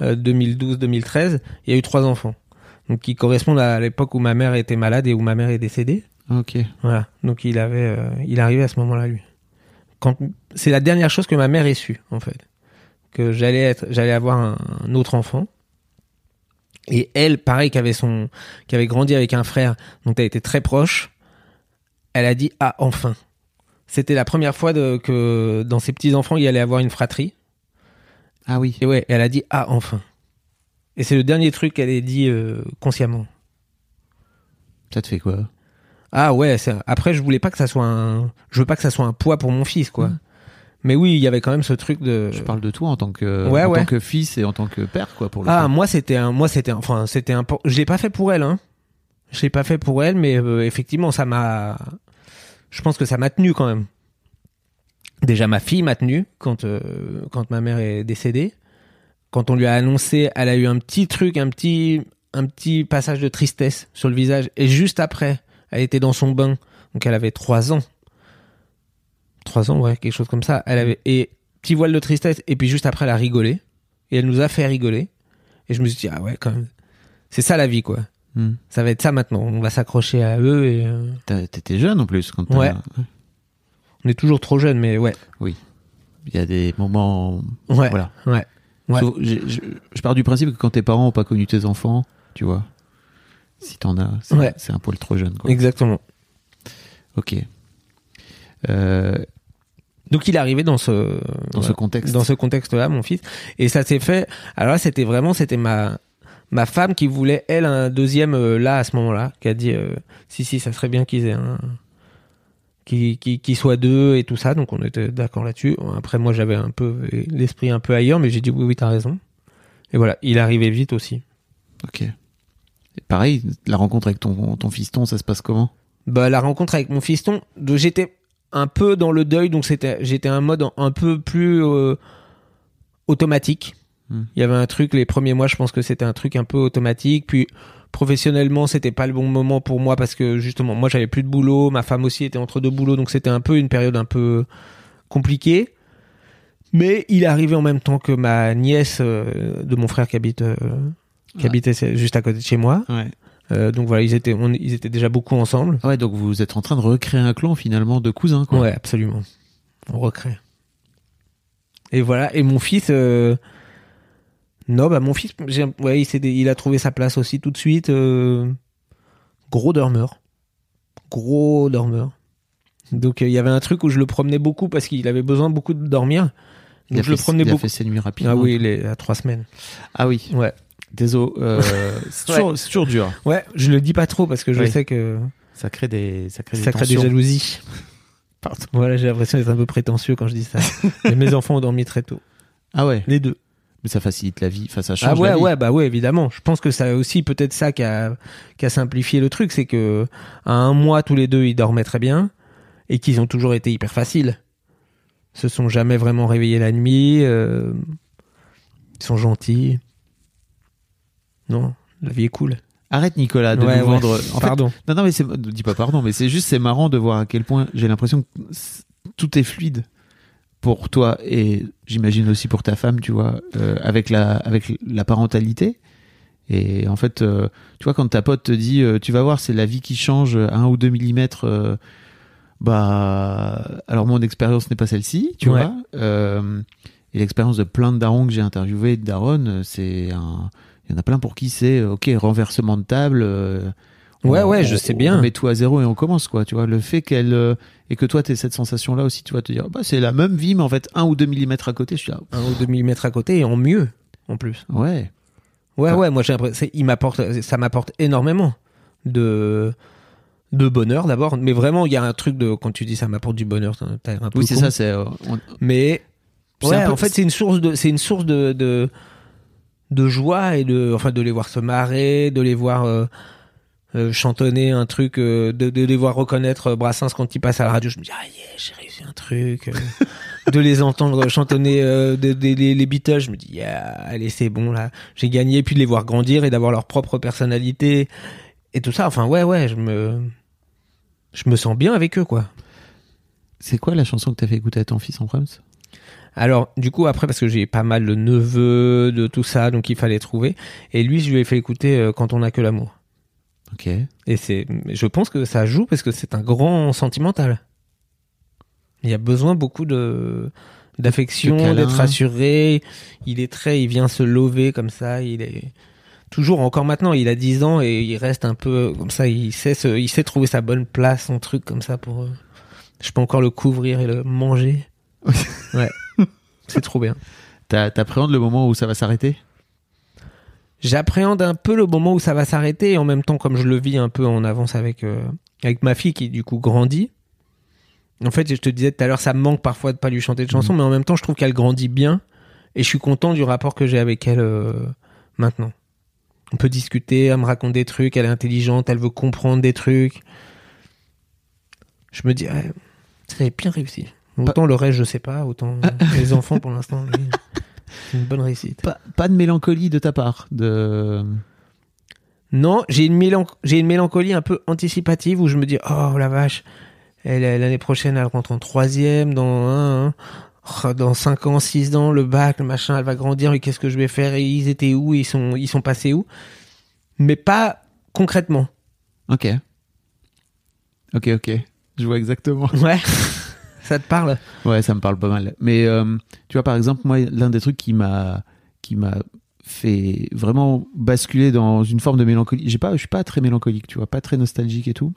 2012-2013, il y a eu trois enfants. Donc qui correspondent à l'époque où ma mère était malade et où ma mère est décédée. Ok. Voilà. Donc il avait, euh, il arrivé à ce moment-là lui. Quand c'est la dernière chose que ma mère ait su en fait, que j'allais être, j'allais avoir un, un autre enfant. Et elle, pareil, qui avait son, qui avait grandi avec un frère, donc elle était très proche. Elle a dit ah enfin. C'était la première fois de, que dans ses petits enfants il y allait avoir une fratrie. Ah oui. Et ouais, elle a dit ah enfin. Et c'est le dernier truc qu'elle ait dit euh, consciemment. Ça te fait quoi? Ah ouais, c'est- après je voulais pas que ça soit un je veux pas que ça soit un poids pour mon fils quoi. Mais oui, il y avait quand même ce truc de. Je parle de toi en tant que, Ouais, en ouais. tant que fils et en tant que père, quoi, pour le Ah, coup. moi c'était un, moi c'était, un- enfin c'était un, je l'ai pas fait pour elle, hein. Je l'ai pas fait pour elle, mais euh, effectivement ça m'a, je pense que ça m'a tenu quand même. Déjà ma fille m'a tenu quand euh, quand ma mère est décédée. Quand on lui a annoncé, elle a eu un petit truc, un petit un petit passage de tristesse sur le visage. Et juste après, elle était dans son bain, donc elle avait trois ans. Trois ans, ouais, quelque chose comme ça. Elle avait et petit voile de tristesse. Et puis juste après, elle a rigolé et elle nous a fait rigoler. Et je me suis dit ah ouais quand même, c'est ça la vie quoi. Hmm. Ça va être ça maintenant. On va s'accrocher à eux et euh, T'étais jeune en plus quand Ouais. On est toujours trop jeunes, mais ouais, Il y a des moments. ouais, Voilà. ouais. Ouais. Je, je pars du principe que quand tes parents ont pas connu tes enfants, tu vois, si t'en as, c'est Ouais. un poil trop jeune. Quoi. Exactement. Ok. Euh, Donc il est arrivé dans ce dans ce contexte. dans ce contexte-là, mon fils, et ça s'est fait. Alors là, c'était vraiment, c'était ma ma femme qui voulait elle un deuxième euh, là à ce moment-là, qui a dit euh, si si, ça serait bien qu'ils aient un qui qui qui soit deux et tout ça. Donc on était d'accord là-dessus. Après moi, j'avais un peu l'esprit un peu ailleurs, mais j'ai dit oui oui, t'as raison. Et voilà, il arrivé vite aussi. Ok. Et pareil, la rencontre avec ton, ton fiston, ça se passe comment? Bah la rencontre avec mon fiston, j'étais un peu dans le deuil, donc c'était j'étais un mode un- un peu plus euh, automatique. Hmm. Il y avait un truc les premiers mois, je pense que c'était un truc un peu automatique. Puis professionnellement, c'était pas le bon moment pour moi parce que justement, moi j'avais plus de boulot, ma femme aussi était entre deux boulots, donc c'était un peu une période un peu compliquée. Mais il est arrivé en même temps que ma nièce euh, de mon frère qui habite euh, qui habitait juste à côté de chez moi. Ouais. Euh, donc voilà, ils étaient on- ils étaient déjà beaucoup ensemble. Ouais, donc vous êtes en train de recréer un clan finalement de cousins, quoi. Ouais, absolument. On recrée. Et voilà. Et mon fils. Non, bah mon fils, ouais, il, il a trouvé sa place aussi tout de suite. euh, Gros dormeur, gros dormeur. Donc euh, il y avait un truc où je le promenais beaucoup parce qu'il avait besoin beaucoup de dormir. Il Donc a je le promenais il a beaucoup. fait ses nuits rapidement. Ah oui, il est à trois semaines. Ah oui. Ouais. Désolé. euh, c'est toujours, dur. Ouais, je le dis pas trop parce que je Oui. sais que Ça crée des, ça crée des ça crée des jalousies. Pardon. Voilà, j'ai l'impression d'être un peu prétentieux quand je dis ça. Mais mes enfants ont dormi très tôt, Ah ouais. les deux. Mais ça facilite la vie. Enfin, ça change Ah ouais, la vie. ouais, bah ouais, évidemment. Je pense que ça aussi peut-être ça qui a, qui a simplifié le truc, c'est que à un mois tous les deux ils dormaient très bien et qu'ils ont toujours été hyper faciles. Se sont jamais vraiment réveillés la nuit. euh, Ils sont gentils. Non, la vie est cool. Arrête Nicolas de Ouais, nous ouais. vendre. En fait, Pardon. non, non, mais c'est, ne dis pas pardon, mais c'est juste, c'est marrant de voir à quel point j'ai l'impression que tout est fluide pour toi et j'imagine aussi pour ta femme, tu vois, euh, avec la, avec la parentalité. Et en fait, euh, tu vois, quand ta pote te dit, euh, tu vas voir, c'est la vie qui change à un ou deux millimètres, euh, bah, alors mon expérience n'est pas celle-ci, tu Ouais. vois. Euh, et l'expérience de plein de darons que j'ai interviewés, de daronnes, euh, c'est un, il y en a plein pour qui c'est, euh, ok, renversement de table. Ouais, on- ouais, je on- sais bien. On met tout à zéro et on commence, quoi. Tu vois, le fait qu'elle euh, et que toi t'aies cette sensation-là aussi, tu vas te dire, bah c'est la même vie, mais en fait un ou deux millimètres à côté. Je suis là, Un ou deux millimètres à côté et en mieux, en plus. ouais. Ouais, Enfin- ouais, moi j'ai l'impression, il m'apporte, ça m'apporte énormément de, de bonheur d'abord. Mais vraiment, il y a un truc de, quand tu dis ça m'apporte du bonheur, t'as un peu Oui, c'est ça. C'est euh, on- Mais, ouais, peu- en fait, c'est une source de, c'est une source de, de, de joie et de, enfin, de les voir se marrer, de les voir, euh, euh, chantonner un truc, euh, de, de les voir reconnaître euh, Brassens quand il passe à la radio. Je me dis, ah yeah, j'ai réussi un truc. euh. de les entendre chantonner euh, de- de- les, les Beatles, je me dis, yeah, allez, c'est bon là, j'ai gagné. Puis de les voir grandir et d'avoir leur propre personnalité et tout ça. Enfin, ouais, ouais, je me, je me sens bien avec eux, quoi. c'est quoi la chanson que t'as fait écouter à ton fils en Prums Alors, du coup, après, parce que j'ai pas mal de neveux, de tout ça, donc il fallait trouver. Et lui, je lui ai fait écouter euh, Quand on n'a que l'amour. Ok. Et c'est, je pense que ça joue parce que c'est un grand sentimental. Il y a besoin beaucoup de, d'affection, d'être rassuré. Il est très, il vient se lever comme ça. Il est toujours, encore maintenant, il a 10 ans et il reste un peu comme ça. Il sait se, il sait trouver sa bonne place, son truc comme ça pour, euh, je peux encore le couvrir et le manger. ouais. C'est trop bien. T'appréhendes le moment où ça va s'arrêter? J'appréhende un peu le moment où ça va s'arrêter et en même temps, comme je le vis un peu en avance avec, euh, avec ma fille qui du coup grandit, En fait, je te disais tout à l'heure, ça me manque parfois de pas lui chanter de chansons, mais en même temps, je trouve qu'elle grandit bien et je suis content du rapport que j'ai avec elle euh, maintenant. On peut discuter, elle me raconte des trucs, elle est intelligente, elle veut comprendre des trucs. Je me dis, ouais, c'est bien réussi. Autant le reste, je sais pas, autant les enfants pour l'instant, c'est une bonne réussite. Pas, pas de mélancolie de ta part. De... Non, j'ai une, mélan- j'ai une mélancolie un peu anticipative où je me dis oh la vache, l'année prochaine elle rentre en troisième dans un, un, oh, dans cinq ans, six ans le bac, le machin, elle va grandir et qu'est-ce que je vais faire? Et ils étaient où, ils sont ils sont passés où, mais pas concrètement. Ok. Ok, ok. Je vois exactement. Ouais, ça te parle? Ouais, ça me parle pas mal. Mais euh, tu vois, par exemple, moi, l'un des trucs qui m'a qui m'a fait vraiment basculer dans une forme de mélancolie. J'ai pas, je suis pas très mélancolique, tu vois, pas très nostalgique et tout.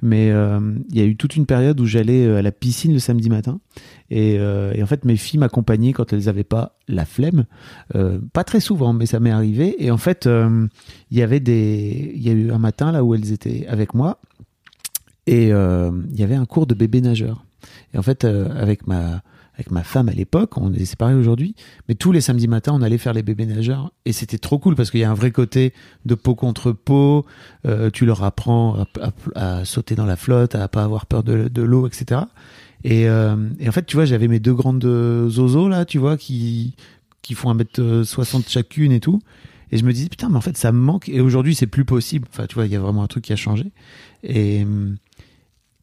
Mais euh, il y a eu toute une période où j'allais euh, à la piscine le samedi matin et, en fait mes filles m'accompagnaient quand elles avaient pas la flemme. Pas très souvent, mais ça m'est arrivé. Et en fait, il y avait des, il y a eu un matin là où elles étaient avec moi et il y avait un cours de bébé nageur. Et en fait, euh, avec ma avec ma femme à l'époque, on est séparés aujourd'hui, mais tous les samedis matins, on allait faire les bébés nageurs et c'était trop cool parce qu'il y a un vrai côté de peau contre peau. euh, tu leur apprends à, à- à sauter dans la flotte, à pas avoir peur de, de l'eau, etc. Et, euh, et en fait, tu vois, j'avais mes deux grandes euh, zozos là, tu vois, qui qui font 1m60 chacune et tout. Et je me disais, putain, mais en fait, ça me manque. Et aujourd'hui, c'est plus possible. Enfin, tu vois, il y a vraiment un truc qui a changé. Et,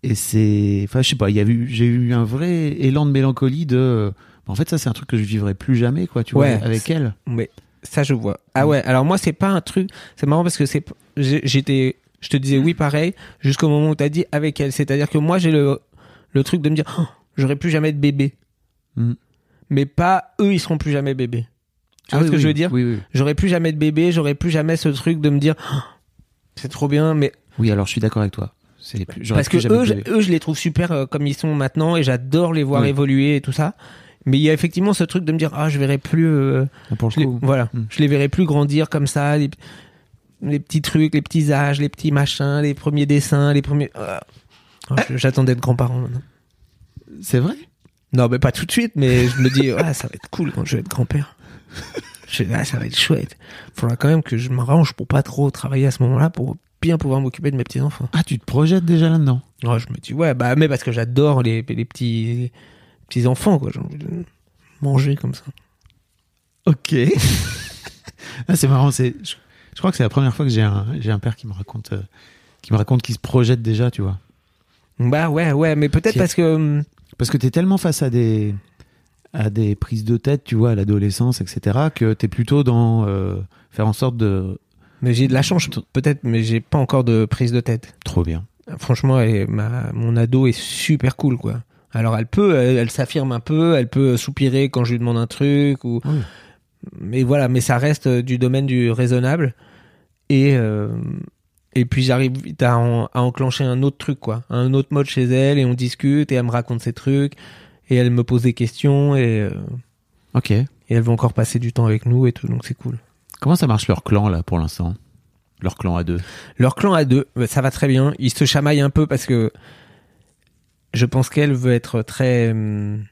et c'est. Enfin, je sais pas, il y a eu, j'ai eu un vrai élan de mélancolie de. En fait, ça, c'est un truc que je vivrai plus jamais, quoi, tu Ouais, vois, avec elle. Mais ça, je vois. Ah ouais, alors moi, c'est pas un truc. C'est marrant parce que c'est. J'étais. Je te disais oui, pareil, jusqu'au moment où t'as dit avec elle. C'est-à-dire que moi, j'ai le, le truc de me dire, Oh, j'aurai plus jamais de bébé. Mm. Mais pas eux, ils seront plus jamais bébés. Tu vois Ah oui, ce que oui, je veux dire Oui, oui. J'aurai plus jamais de bébé, j'aurai plus jamais ce truc de me dire, Oh, c'est trop bien, mais Oui, alors je suis d'accord avec toi. Plus- parce que eux, de je, bébé. eux, je les trouve super euh, comme ils sont maintenant et j'adore les voir Oui. évoluer et tout ça. Mais il y a effectivement ce truc de me dire, ah, je verrai plus. euh, Pour le je les- coup. voilà, je les verrai plus grandir comme ça, les, les petits trucs, les petits âges, les petits machins, les premiers dessins, les premiers. Ah. Oh, je- J'attends d'être grand-parent maintenant. C'est vrai? Non, mais pas tout de suite, mais je me dis, ouais, ça va être cool quand je vais être grand-père. Je ah, ça va être chouette. Faudra quand même que je m'arrange pour pas trop travailler à ce moment-là pour bien pouvoir m'occuper de mes petits-enfants. Ah, tu te projettes déjà là-dedans? Oh, je me dis, ouais, bah, mais parce que j'adore les, les petits, petits enfants, quoi. J'ai envie de manger comme ça. Ok. ah, c'est marrant. C'est, je, je crois que c'est la première fois que j'ai un, j'ai un père qui me raconte, euh, qui me raconte qu'il se projette déjà, tu vois. Bah, ouais, ouais, mais peut-être parce que, hum, Parce que t'es tellement face à des, à des prises de tête, tu vois, à l'adolescence, etc., que t'es plutôt dans euh, faire en sorte de. Mais j'ai de la chance, peut-être, mais j'ai pas encore de prise de tête. Trop bien. Franchement, elle est- ma, mon ado est super cool, quoi. Alors, elle peut, elle, elle s'affirme un peu, elle peut soupirer quand je lui demande un truc, ou, Oui. mais voilà, mais ça reste euh, du domaine du raisonnable. Et, euh, et puis j'arrive vite à, en- à enclencher un autre truc, quoi. Un autre mode chez elle, et on discute, et elle me raconte ses trucs, et elle me pose des questions, et, euh, Ok. et elle veut encore passer du temps avec nous, et tout, donc c'est cool. Comment ça marche leur clan, là, pour l'instant? Leur clan à deux. Leur clan à deux, bah, ça va très bien. Ils se chamaillent un peu parce que je pense qu'elle veut être très. hum,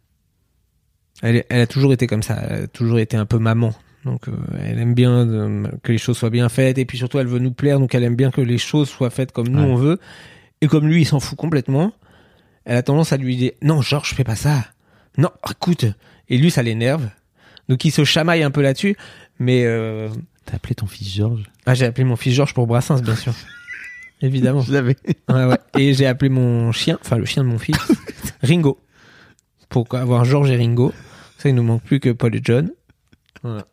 Elle, a toujours été comme ça. Elle a toujours été un peu maman. Donc euh, elle aime bien euh, que les choses soient bien faites et puis surtout elle veut nous plaire donc elle aime bien que les choses soient faites comme nous Ouais. on veut et comme lui il s'en fout complètement. Elle a tendance à lui dire non Georges fais pas ça. Non écoute et lui ça l'énerve. Donc il se chamaille un peu là-dessus mais euh, T'as appelé ton fils Georges? ah j'ai appelé mon fils Georges pour Brassens bien sûr. Évidemment. Je l'avais. Ouais, ouais. Et j'ai appelé mon chien, enfin le chien de mon fils, Ringo. Pour avoir Georges et Ringo. Ça, il nous manque plus que Paul et John. Voilà.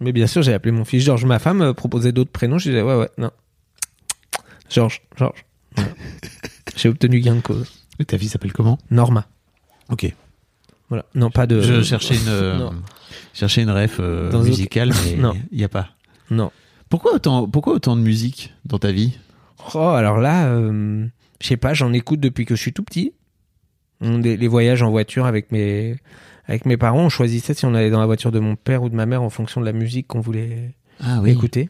Mais bien sûr, j'ai appelé mon fils Georges. Ma femme euh, proposait d'autres prénoms. Je disais, ouais, ouais, non. Georges, Georges. Voilà. J'ai obtenu gain de cause. Et ta fille s'appelle comment? Norma. Ok. Voilà. Non, pas de. Je cherchais une, euh, Non. Cherchais une ref euh, musicale, mais Non. il n'y a pas. Non. Pourquoi autant, pourquoi autant de musique dans ta vie? Oh, alors là, euh, je sais pas, j'en écoute depuis que je suis tout petit. Les, les voyages en voiture avec mes, avec mes parents, on choisissait si on allait dans la voiture de mon père ou de ma mère en fonction de la musique qu'on voulait Ah écouter.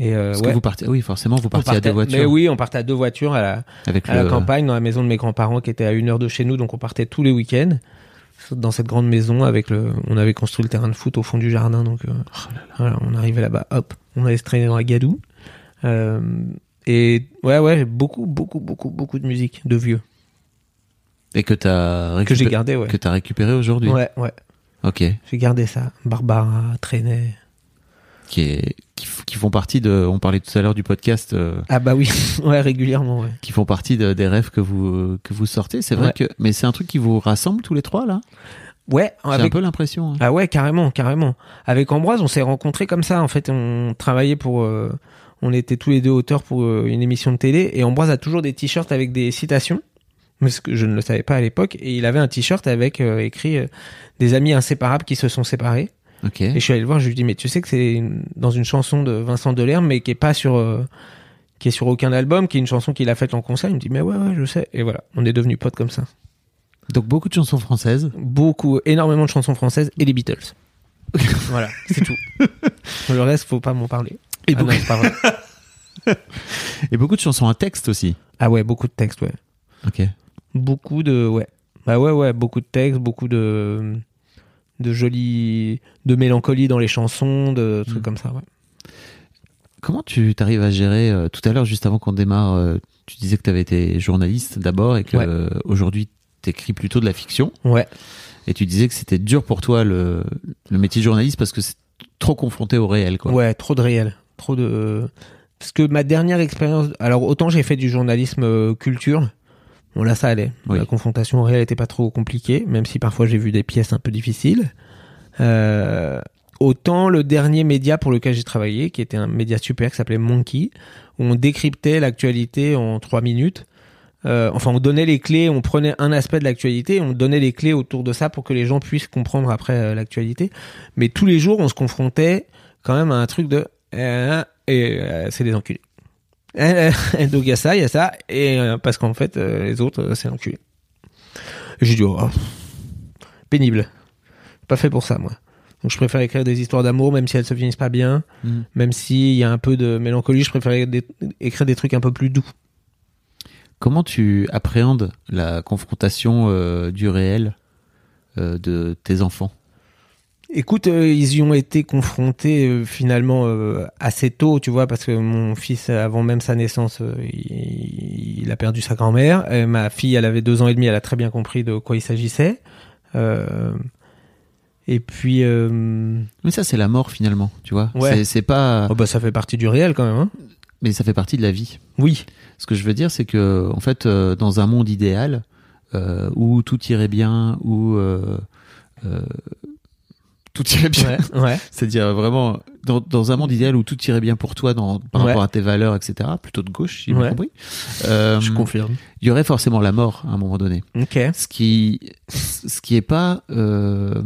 Et euh, Parce ouais, que vous partez, oui, forcément, vous on partiez à deux voitures. Mais oui, on partait à deux voitures à la, Avec à la campagne, dans la maison de mes grands-parents qui était à une heure de chez nous, donc on partait tous les week-ends dans cette grande maison avec le. On avait construit le terrain de foot au fond du jardin, donc euh, voilà, on arrivait là-bas, hop, on allait se traîner dans la gadoue. Euh, et ouais, ouais, beaucoup, beaucoup, beaucoup, beaucoup de musique de vieux Et que t'as que j'ai gardé, ouais. que t'as récupéré aujourd'hui? Ouais, ouais, Ok. j'ai gardé ça. Barbara, Traînait. Qui est, qui, f- qui font partie de, on parlait tout à l'heure du podcast, euh, Ah bah oui, ouais, régulièrement, ouais. qui font partie de- des rêves que vous, que vous sortez. C'est vrai Ouais. que, mais c'est un truc qui vous rassemble tous les trois, là? Ouais, J'ai un peu l'impression. hein. Ah ouais, carrément, carrément. Avec Ambroise, on s'est rencontrés comme ça. En fait, on travaillait pour. euh, on était tous les deux auteurs pour euh, une émission de télé. Et Ambroise a toujours des t-shirts avec des citations. Parce que je ne le savais pas à l'époque. Et il avait un t-shirt avec euh, écrit euh, Des amis inséparables qui se sont séparés. Ok. Et je suis allé le voir, je lui ai dit Mais tu sais que c'est dans une chanson de Vincent Delerme, mais qui est pas sur. euh, qui est sur aucun album, qui est une chanson qu'il a faite en concert. Il me dit Mais ouais, ouais, je sais. Et voilà, on est devenus potes comme ça. Donc beaucoup de chansons françaises. Beaucoup, énormément de chansons françaises et les Beatles. voilà, c'est tout. Le reste, faut pas m'en parler. Et Ah beaucoup- pas vrai. Et beaucoup de chansons à texte aussi. Ah ouais, beaucoup de textes, ouais. Ok. Beaucoup de, ouais. Bah ouais, ouais, beaucoup de textes, beaucoup de, de jolis, de mélancolie dans les chansons, de trucs Mm. comme ça, ouais. Comment tu t'arrives à gérer euh, tout à l'heure, juste avant qu'on démarre, euh, tu disais que tu avais été journaliste d'abord et que Ouais. euh, aujourd'hui t'écris plutôt de la fiction. Ouais. Et tu disais que c'était dur pour toi le, le métier de journaliste parce que c'est trop confronté au réel, quoi. Ouais, trop de réel. Trop de. Parce que ma dernière expérience. Alors, autant j'ai fait du journalisme euh, culture. Bon, là, ça allait. Oui. La confrontation au réel était pas trop compliquée, même si parfois j'ai vu des pièces un peu difficiles. Euh, autant le dernier média pour lequel j'ai travaillé, qui était un média super qui s'appelait Monkey, où on décryptait l'actualité en trois minutes. Euh, enfin, on donnait les clés, on prenait un aspect de l'actualité, on donnait les clés autour de ça pour que les gens puissent comprendre après euh, l'actualité. Mais tous les jours, on se confrontait quand même à un truc de et c'est des enculés. Donc il y a ça, il y a ça, et euh, parce qu'en fait euh, les autres euh, c'est l'enculé. J'ai dit oh, pénible, pas fait pour ça moi. Donc je préfère écrire des histoires d'amour même si elles se finissent pas bien, Mm. même s'il y a un peu de mélancolie, je préfère des- écrire des trucs un peu plus doux. Comment tu appréhendes la confrontation euh, du réel euh, de tes enfants? Écoute, euh, ils y ont été confrontés euh, finalement euh, assez tôt, tu vois, parce que mon fils, avant même sa naissance, il, il a perdu sa grand-mère. Ma fille, elle avait deux ans et demi, elle a très bien compris de quoi il s'agissait. Et puis, Mais ça, c'est la mort finalement, tu vois. Ouais. C'est- pas. oh bah, ça fait partie du réel quand même. Hein Mais ça fait partie de la vie. oui, Ce que je veux dire, c'est que, en fait, dans un monde idéal où tout irait bien, où tout irait bien, ouais, ouais. c'est-à-dire vraiment dans, dans un monde idéal où tout irait bien pour toi, dans, par Ouais. rapport à tes valeurs, etc. Plutôt de gauche, si j'ai compris. Euh, je confirme. Il y aurait forcément la mort à un moment donné. Ok. Ce qui, ce qui est pas, euh,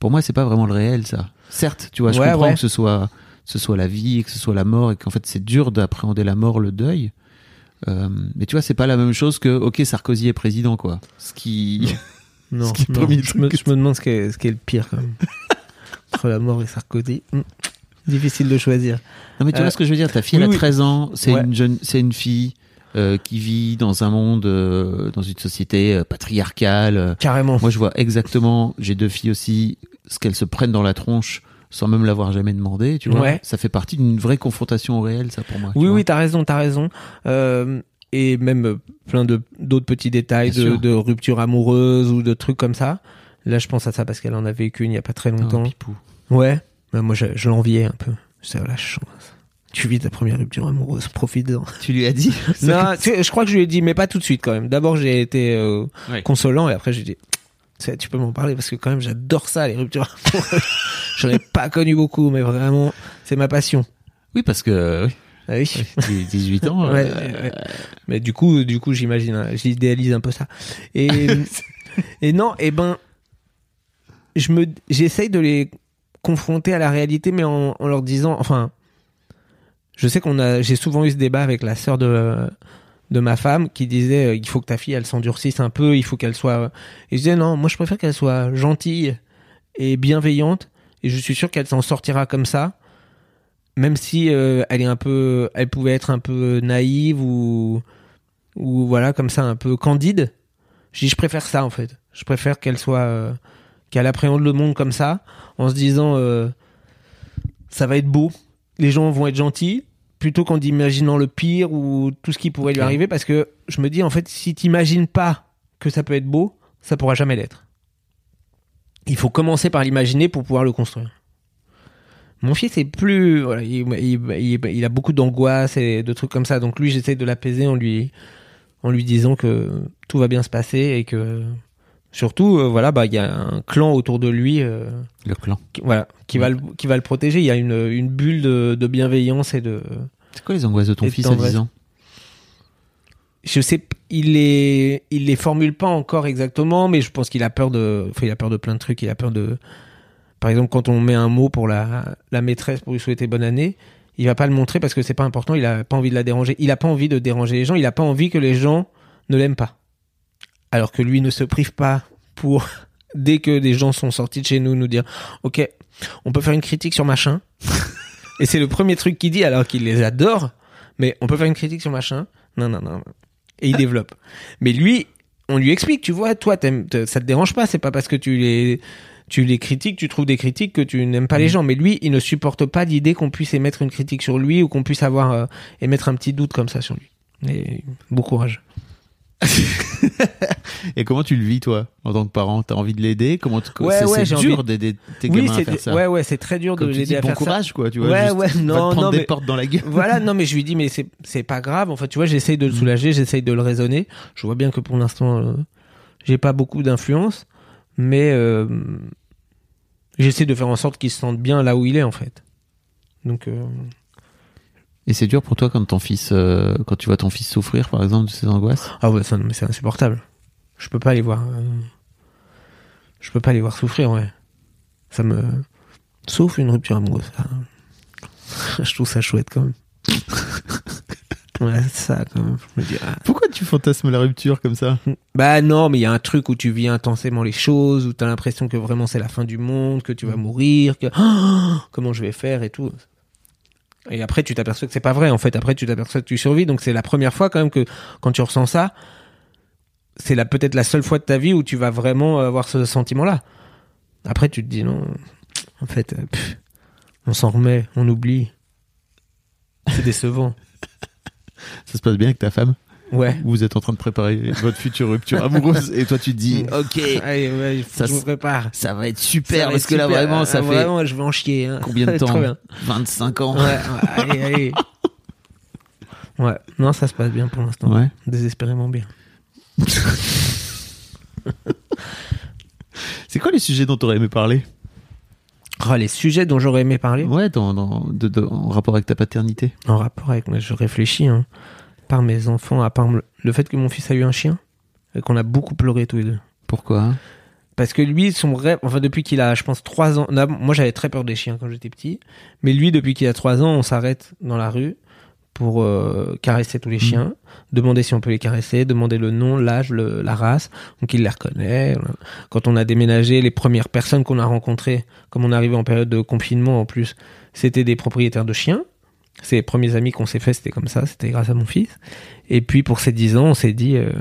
pour moi, c'est pas vraiment le réel, ça. Certes, tu vois, je comprends que ce soit, ce soit la vie, que ce soit la mort, et qu'en fait, c'est dur d'appréhender la mort, le deuil. Euh, mais tu vois, c'est pas la même chose que, ok, Sarkozy est président, quoi. Ce qui, Non, Ce qui est le non, premier je, me, je me demande ce qui est, ce qui est le pire quand même. Entre la mort et Sarkozy. Hmm. Difficile de choisir. non mais tu Euh, vois ce que je veux dire. Ta fille, oui, elle a oui. 13 ans, c'est Ouais. une jeune, c'est une fille. euh, qui vit dans un monde, euh, dans une société euh, patriarcale. euh, Carrément. Moi, je vois exactement, j'ai deux filles aussi, ce qu'elles se prennent dans la tronche sans même l'avoir jamais demandé, tu vois. Ouais. Ça fait partie d'une vraie confrontation au réel, ça, pour moi. tu Oui, vois. oui, t'as raison, t'as raison. Euh, et même euh, plein de d'autres petits détails de, de rupture amoureuse ou de trucs comme ça. Là, je pense à ça parce qu'elle en a vécu une il y a pas très longtemps. pipou. ouais. Mais moi, je, je l'enviais un peu. C'est la chance. Tu vis ta première rupture amoureuse, profite-en. Tu lui as dit non, je crois que je lui ai dit, mais pas tout de suite quand même. D'abord, j'ai été euh, Ouais. consolant et après, j'ai dit, tu peux m'en parler parce que quand même, j'adore ça, les ruptures amoureuses. J'en ai pas connu beaucoup, mais vraiment, c'est ma passion. Oui, parce que oui, Ah oui. j'ai 18 ans. Ouais, euh, ouais, ouais. Mais du coup, du coup, j'imagine, j'idéalise un peu ça. Et, et non, et ben, je me, j'essaye de les confronter à la réalité, mais en, leur disant, enfin, je sais qu'on a, j'ai souvent eu ce débat avec la sœur de, de ma femme qui disait, euh, il faut que ta fille, elle s'endurcisse un peu, il faut qu'elle soit, et je disais, non, moi, je préfère qu'elle soit gentille et bienveillante, et je suis sûr qu'elle s'en sortira comme ça. même si euh, elle est un peu, elle pouvait être un peu naïve ou ou voilà comme ça un peu candide. Je dis je préfère ça en fait. Je préfère qu'elle soit euh, qu'elle appréhende le monde comme ça en se disant euh, ça va être beau, les gens vont être gentils plutôt qu'en imaginant le pire ou tout ce qui pourrait lui arriver parce que je me dis en fait si t'imagines pas que ça peut être beau, ça pourra jamais l'être. Il faut commencer par l'imaginer pour pouvoir le construire. Mon fils est plus, voilà, il, il- il- il a beaucoup d'angoisse et de trucs comme ça. Donc lui, j'essaie de l'apaiser en lui, en lui disant que tout va bien se passer et que surtout, euh, voilà, bah il y a un clan autour de lui, euh, Le clan. qui, voilà, qui va le, qui va le protéger. Il y a une, une bulle de, de bienveillance et de, C'est quoi les angoisses de ton fils à tendresse. 10 ans? Je sais, il les, il les formule pas encore exactement, mais je pense qu'il a peur de, enfin, il a peur de plein de trucs. Il a peur de, par exemple, quand on met un mot pour la, la maîtresse pour lui souhaiter bonne année, il va pas le montrer parce que c'est pas important. Il a pas envie de la déranger. Il a pas envie de déranger les gens. Il a pas envie que les gens ne l'aiment pas. Alors que lui ne se prive pas pour, dès que des gens sont sortis de chez nous, nous dire, ok, on peut faire une critique sur machin. Et c'est le premier truc qu'il dit alors qu'il les adore. Mais on peut faire une critique sur machin. Non, non, non. Et il développe. Mais lui, on lui explique, tu vois, toi, ça te dérange pas. C'est pas parce que tu les, tu les critiques, tu trouves des critiques que tu n'aimes pas les gens. Mais lui, il ne supporte pas l'idée qu'on puisse émettre une critique sur lui ou qu'on puisse avoir, euh, émettre un petit doute comme ça sur lui. Et bon courage. Et comment tu le vis, toi, en tant que parent? T'as envie de l'aider? Comment tu- Ouais, c'est, ouais, c'est dur envie- d'aider tes oui, gamins à c'est, faire ça. ouais, ouais, c'est très dur Comme de l'aider dis, à bon faire ça. courage, quoi. Tu vois, Ouais, juste, ouais, te non, prendre non, des mais- portes dans la gueule. voilà, non, mais je lui dis, mais c'est, c'est pas grave. En fait, tu vois, j'essaye de le soulager, j'essaye de le raisonner. Je vois bien que pour l'instant, euh, j'ai pas beaucoup d'influence, mais euh, j'essaie de faire en sorte qu'il se sente bien là où il est, en fait. Donc, euh, Et c'est dur pour toi quand ton fils, euh, quand tu vois ton fils souffrir, par exemple, de ses angoisses? ah ouais, ça, c'est insupportable. Je peux pas les voir. euh, Je peux pas les voir souffrir, ouais. Ça me. Sauf une rupture amoureuse. Je trouve ça chouette quand même. Ouais, ça quand même. Je me dis, ah. Pourquoi tu fantasmes la rupture comme ça? Bah non, mais il y a un truc où tu vis intensément les choses, où t'as l'impression que vraiment c'est la fin du monde, que tu vas mourir, que Oh, comment je vais faire et tout. Et après tu t'aperçois que c'est pas vrai en fait. Après tu t'aperçois que tu survis. Donc c'est la première fois quand même que quand tu ressens ça, c'est la peut-être la seule fois de ta vie où tu vas vraiment avoir ce sentiment-là. Après tu te dis non, en fait, euh, on s'en remet, on oublie. C'est décevant. Ça se passe bien avec ta femme? Ouais. Vous êtes en train de préparer votre future rupture amoureuse et toi tu te dis, ok, Allez, ouais, faut Ça que je me se- prépare. ça va être Ça super va parce être que là super. vraiment ça Ah, fait Vraiment, je vais en chier. hein. combien de temps bien. 25 ans. Ouais, ouais, allez, allez. Ouais, non, ça se passe bien pour l'instant. Ouais. Désespérément bien. C'est quoi les sujets dont tu aurais aimé parler? Oh, les sujets dont j'aurais aimé parler? Ouais, dans, dans- de- de- en rapport avec ta paternité. en rapport avec moi, je réfléchis, hein, mes enfants, à part le- fait que mon fils a eu un chien et qu'on a beaucoup pleuré tous les deux. Pourquoi? Parce que lui, son rêve, enfin depuis qu'il a, je pense, 3 ans, moi j'avais très peur des chiens quand j'étais petit, mais lui, depuis qu'il a 3 ans, on s'arrête dans la rue pour euh, caresser tous les chiens, demander si on peut les caresser, demander le nom, l'âge, la race, donc il les reconnaît. Quand on a déménagé, les premières personnes qu'on a rencontrées, comme on est arrivé en période de confinement en plus, c'était des propriétaires de chiens. C'est les premiers amis qu'on s'est fait, c'était comme ça, c'était grâce à mon fils. Et puis pour ses 10 ans, on s'est dit, euh,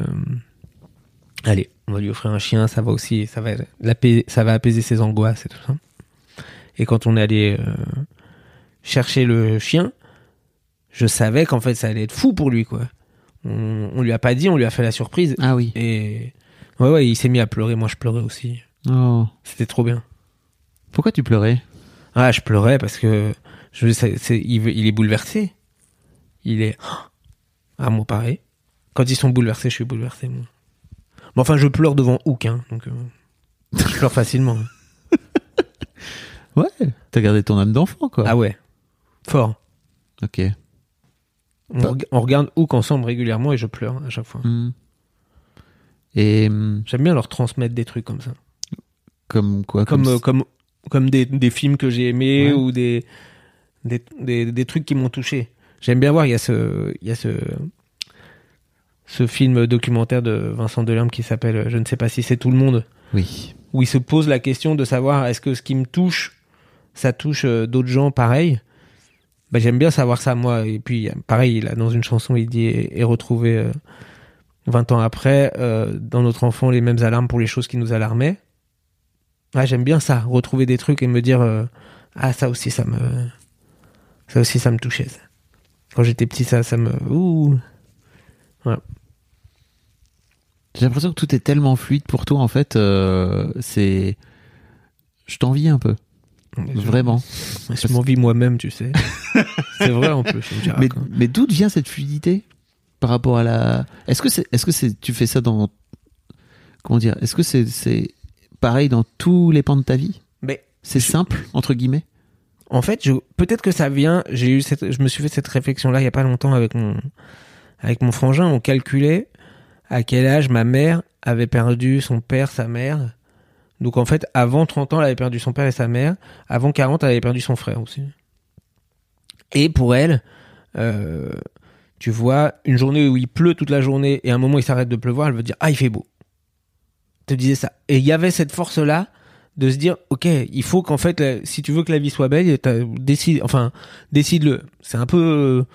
allez, on va lui offrir un chien, ça va aussi, ça va, ça va apaiser ses angoisses et tout ça. Et quand on est allé euh, chercher le chien, je savais qu'en fait ça allait être fou pour lui, quoi. On, on lui a pas dit, on lui a fait la surprise. Ah oui. Et ouais, ouais, il s'est mis à pleurer. Moi, je pleurais aussi. Oh. C'était trop bien. Pourquoi tu pleurais? Ah, je pleurais parce que je, il, est bouleversé. Il est. Ah, moi, pareil. Quand ils sont bouleversés, je suis bouleversé, moi. Mais enfin, je pleure devant Hook, hein, donc euh, je pleure facilement. Ouais. T'as gardé ton âme d'enfant, quoi. Ah ouais, fort. Ok. On, reg- on regarde Hook ensemble régulièrement et je pleure à chaque fois. Hmm. Et hum, J'aime bien leur transmettre des trucs comme ça. comme quoi Comme, euh, ça- comme, comme des, des films que j'ai aimés Ouais. ou des, des, des, des trucs qui m'ont touché. J'aime bien voir, il y a ce, il y a ce, ce film documentaire de Vincent Delerme qui s'appelle Je ne sais pas si c'est tout le monde, Oui. où il se pose la question de savoir est-ce que ce qui me touche, ça touche euh, d'autres gens pareil? bah, j'aime bien savoir ça moi. Et puis pareil, là, dans une chanson, il dit et, retrouver euh, 20 ans après euh, dans notre enfant les mêmes alarmes pour les choses qui nous alarmaient. Ah, j'aime bien ça, retrouver des trucs et me dire euh, ah ça aussi ça me ça aussi ça me touchait. ça. Quand j'étais petit ça ça me ouh. Voilà. J'ai l'impression que tout est tellement fluide pour toi, en fait, euh, c'est. Je t'envie un peu. Je- Vraiment. Je m'envie moi-même, tu sais. c'est vrai en plus. Mais, mais d'où vient cette fluidité par rapport à la. Est-ce que c'est, est-ce que c'est, tu fais ça dans. Comment dire Est-ce que c'est, c'est pareil dans tous les pans de ta vie? Mais C'est simple entre guillemets? En fait, je, peut-être que ça vient. J'ai eu cette, je me suis fait cette réflexion-là il y a pas longtemps avec mon, avec mon frangin. On calculait à quel âge ma mère avait perdu son père, sa mère. Donc en fait, avant 30 ans, elle avait perdu son père et sa mère. Avant 40, elle avait perdu son frère aussi. Et pour elle, euh, tu vois, une journée où il pleut toute la journée et un moment il s'arrête de pleuvoir, elle veut dire ah il fait beau. Elle te disais ça. Et il y avait cette force-là de se dire ok il faut qu'en fait si tu veux que la vie soit belle décide enfin décide-le. C'est un peu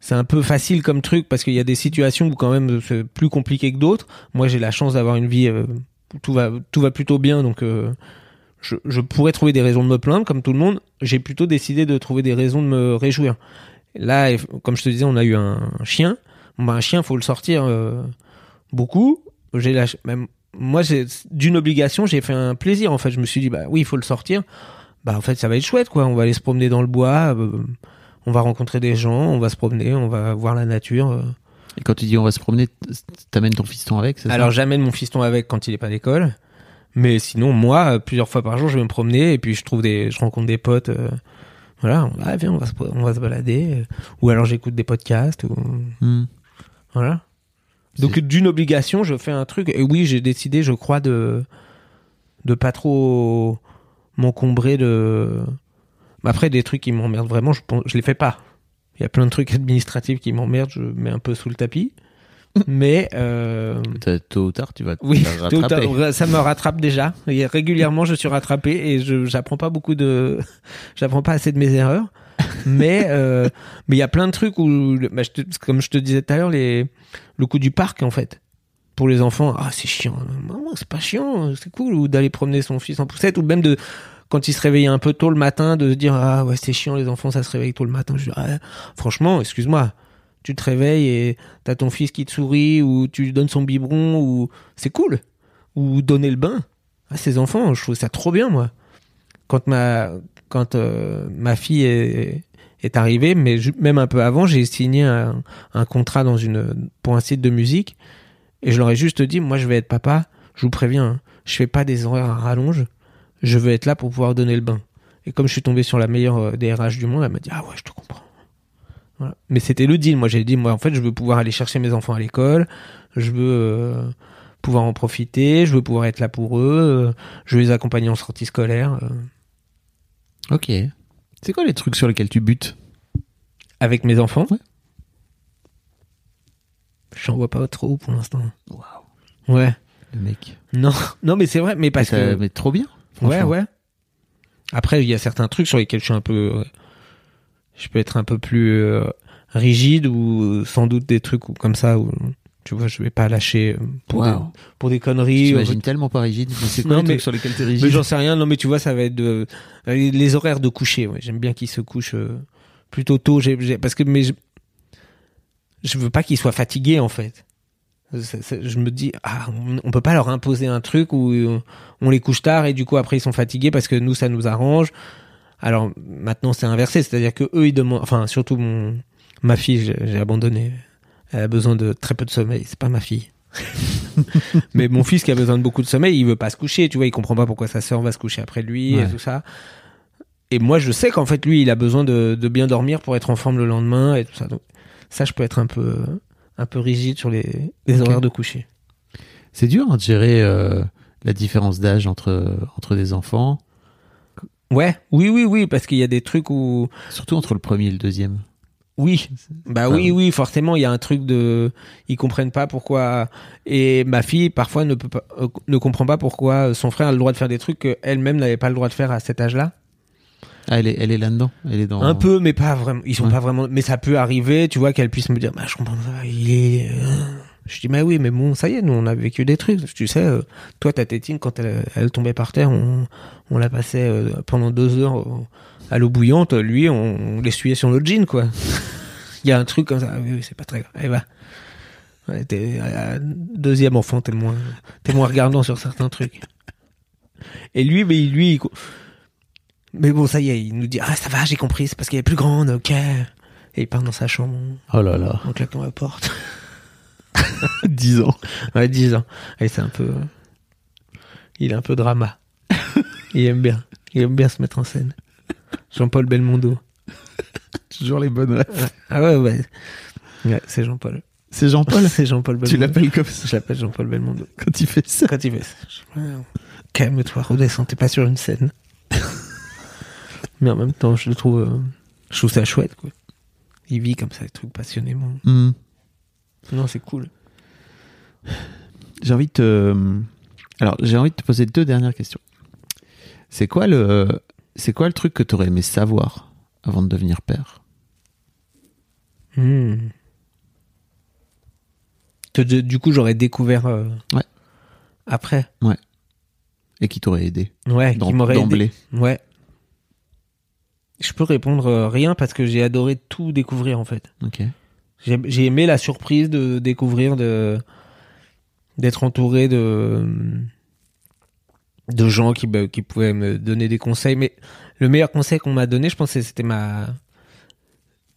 c'est un peu facile comme truc parce qu'il y a des situations où quand même c'est plus compliqué que d'autres. Moi j'ai la chance d'avoir une vie euh, où tout va tout va plutôt bien donc euh, je, je pourrais trouver des raisons de me plaindre comme tout le monde. J'ai plutôt décidé de trouver des raisons de me réjouir. Là comme je te disais on a eu un chien. Bah, un chien faut le sortir euh, beaucoup. J'ai la même moi d'une obligation j'ai fait un plaisir en fait je me suis dit bah oui il faut le sortir bah en fait ça va être chouette quoi on va aller se promener dans le bois euh, on va rencontrer des gens on va se promener on va voir la nature euh. Et quand tu dis on va se promener, t'amènes ton fiston avec, c'est ça? Alors j'amène mon fiston avec quand il est pas à l'école mais sinon moi euh, plusieurs fois par jour je vais me promener et puis je trouve des je rencontre des potes euh, voilà va, viens, on va se on va se balader ou alors j'écoute des podcasts ou Hmm. Voilà. Donc d'une obligation, je fais un truc. Et oui, j'ai décidé, je crois, de de pas trop m'encombrer de. Mais Après, des trucs qui m'emmerdent vraiment, je, je les fais pas. Il y a plein de trucs administratifs qui m'emmerdent, je mets un peu sous le tapis. Mais euh, Tôt ou tard, tu vas te oui, faire tôt ou rattraper. tard, ça me rattrape déjà. Et régulièrement, je suis rattrapé et je j'apprends pas beaucoup de, j'apprends pas assez de mes erreurs. Mais euh, mais il y a plein de trucs où, bah, comme je te disais tout à l'heure, les le coup du parc en fait. Pour les enfants, ah c'est chiant. C'est pas chiant, c'est cool. Ou d'aller promener son fils en poussette ou même de quand il se réveillait un peu tôt le matin de se dire ah ouais c'est chiant les enfants ça se réveille tôt le matin. Je dis, ah, franchement excuse-moi, tu te réveilles et t'as ton fils qui te sourit ou tu lui donnes son biberon ou c'est cool. Ou donner le bain à ses enfants je trouve ça trop bien moi. Quand ma quand euh, ma fille est, arrivée mais même un peu avant j'ai signé un, contrat dans une pour un site de musique et je leur ai juste dit moi je vais être papa je vous préviens hein, je fais pas des horaires à rallonge je veux être là pour pouvoir donner le bain et comme je suis tombé sur la meilleure euh, DRH du monde elle m'a dit ah ouais je te comprends. Mais c'était le deal. Moi, j'ai dit, moi, en fait, je veux pouvoir aller chercher mes enfants à l'école. Je veux euh, pouvoir en profiter. Je veux pouvoir être là pour eux. euh, je veux les accompagner en sortie scolaire. Ok. C'est quoi les trucs sur lesquels tu butes? Avec mes enfants? Ouais. J'en vois pas trop pour l'instant. Ouais. Le mec. Non, non, mais c'est vrai. Mais parce mais, que. mais trop bien. Ouais, ouais. Après, il y a certains trucs sur lesquels je suis un peu. Je peux être un peu plus euh, rigide ou sans doute des trucs ou comme ça où tu vois, je vais pas lâcher euh, pour, Wow. des, pour des conneries. J'imagine tellement pas rigide. Mais c'est quoi mais- sur lesquels t'es rigide Mais j'en sais rien. Non, mais tu vois, ça va être de, les horaires de coucher. Ouais. J'aime bien qu'ils se couchent euh, plutôt tôt. J'ai- parce que mais je, je veux pas qu'ils soient fatigués en fait. Je me dis, ah, on, on peut pas leur imposer un truc où euh, on les couche tard et du coup après ils sont fatigués parce que nous ça nous arrange. Alors maintenant c'est inversé, c'est-à-dire que eux ils demandent, enfin surtout mon ma fille, j'ai abandonné. Elle a besoin de très peu de sommeil. C'est pas ma fille. Mais mon fils qui a besoin de beaucoup de sommeil, il veut pas se coucher, tu vois, il comprend pas pourquoi sa sœur va se coucher après lui et tout ça. Et moi, je sais qu'en fait, lui, il a besoin de, de bien dormir pour être en forme le lendemain et tout ça. Donc, ça, je peux être un peu, un peu rigide sur les, horaires de coucher. C'est dur hein, de gérer euh, la différence d'âge entre, entre des enfants, Ouais, oui, oui, oui, parce qu'il y a des trucs où, surtout entre le premier et le deuxième. Oui, bah Ah oui, oui. oui, forcément, il y a un truc de, ils comprennent pas pourquoi. Et ma fille, parfois, ne peut pas, euh, ne comprend pas pourquoi son frère a le droit de faire des trucs qu'elle-même n'avait pas le droit de faire à cet âge-là. Ah, elle est, elle est là-dedans. Elle est dans. Un peu, mais pas vraiment. Ils sont Ouais. pas vraiment. Mais ça peut arriver, tu vois, qu'elle puisse me dire, bah, je comprends pas. Il est. euh. Je dis, mais oui, mais bon, ça y est, nous, on a vécu des trucs. Tu sais, euh, toi, ta tétine, quand elle, elle tombait par terre, on, on la passait euh, pendant deux heures à l'eau bouillante. Lui, on, on l'essuyait sur le jean, quoi. Il y a un truc comme ça. Ah Oui, oui, c'est pas très grave. Allez, va. Ouais, t'es, euh, deuxième enfant, t'es moins, t'es moins regardant sur certains trucs. Et lui, mais lui, il mais bon, ça y est, il nous dit, ah, ça va, j'ai compris, c'est parce qu'elle est plus grande, ok. Et il part dans sa chambre Oh là là. en claquant la porte. 10 ans. Ouais, 10 ans. Et c'est un peu. Il est un peu drama. il aime bien. Il aime bien se mettre en scène. Jean-Paul Belmondo. Toujours les bonnes. Ouais. Ah ouais, ouais. Ouais, c'est Jean-Paul. C'est Jean-Paul. c'est Jean-Paul Belmondo. tu l'appelles comme ça Je l'appelle Jean-Paul Belmondo. quand il fait ça. Quand il fait ça. Calme-toi, redescends, t'es pas sur une scène. Mais en même temps, je le trouve. euh, Je trouve ça chouette, quoi. Il vit comme ça, des trucs passionnément. Hmm. Non, c'est cool. J'ai envie de te... Alors, j'ai envie de te poser deux dernières questions. C'est quoi le, c'est quoi le truc que tu aurais aimé savoir avant de devenir père? Hmm. Du coup, j'aurais découvert euh, Ouais. après. et qui t'aurait aidé Ouais, qui m'aurait aidé. d'emblée Ouais. Je peux répondre euh, rien parce que j'ai adoré tout découvrir en fait. Ok. J'ai j'ai aimé la surprise de découvrir, de d'être entouré de de gens qui bah, qui pouvaient me donner des conseils. Mais le meilleur conseil qu'on m'a donné, je pense, c'était ma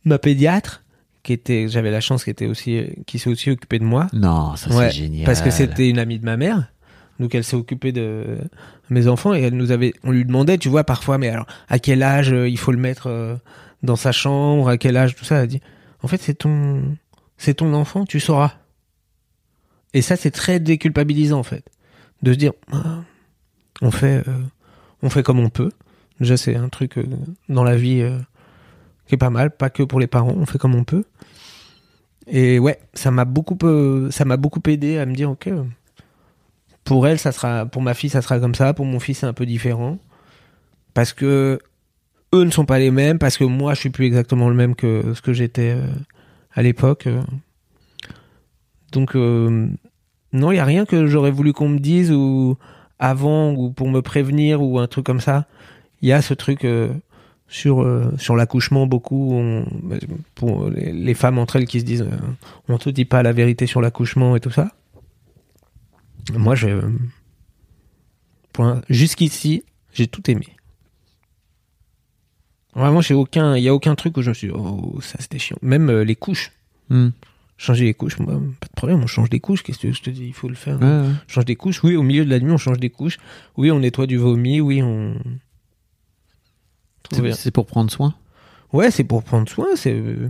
ma pédiatre qui était, j'avais la chance, qui était aussi, qui s'est aussi occupée de moi. Non, ça Ouais, c'est génial. Parce que c'était une amie de ma mère. Donc elle s'est occupée de mes enfants et elle nous avait, on lui demandait, tu vois, parfois, mais alors à quel âge euh, il faut le mettre euh, dans sa chambre, à quel âge, tout ça. Elle a dit, en fait, c'est ton, c'est ton enfant, tu sauras. Et ça, c'est très déculpabilisant en fait, de se dire, Ah, on fait, euh, on fait comme on peut. Déjà, c'est un truc euh, dans la vie euh, qui est pas mal, pas que pour les parents, on fait comme on peut. Et ouais, ça m'a beaucoup, ça m'a beaucoup aidé à me dire, ok, pour elle, ça sera, pour ma fille, ça sera comme ça, pour mon fils, c'est un peu différent, parce que eux ne sont pas les mêmes, parce que moi, je suis plus exactement le même que ce que j'étais à l'époque. Donc, non, il y a rien que j'aurais voulu qu'on me dise ou avant ou pour me prévenir ou un truc comme ça. Il y a ce truc euh, sur euh, sur l'accouchement beaucoup pour les, femmes entre elles qui se disent euh, on te dit pas la vérité sur l'accouchement et tout ça. Moi, je jusqu'ici, j'ai tout aimé. Vraiment, j'ai aucun, il y a aucun truc où je me suis dit, oh ça c'était chiant. Même euh, les couches, Hmm. Changer les couches, moi, pas de problème, on change des couches. Qu'est-ce que je te dis, il faut le faire. Ouais. On change des couches. Oui, au milieu de la nuit, on change des couches. Oui, on nettoie du vomi. Oui, on. C'est- pour prendre soin? Ouais, c'est pour prendre soin. C'est. euh,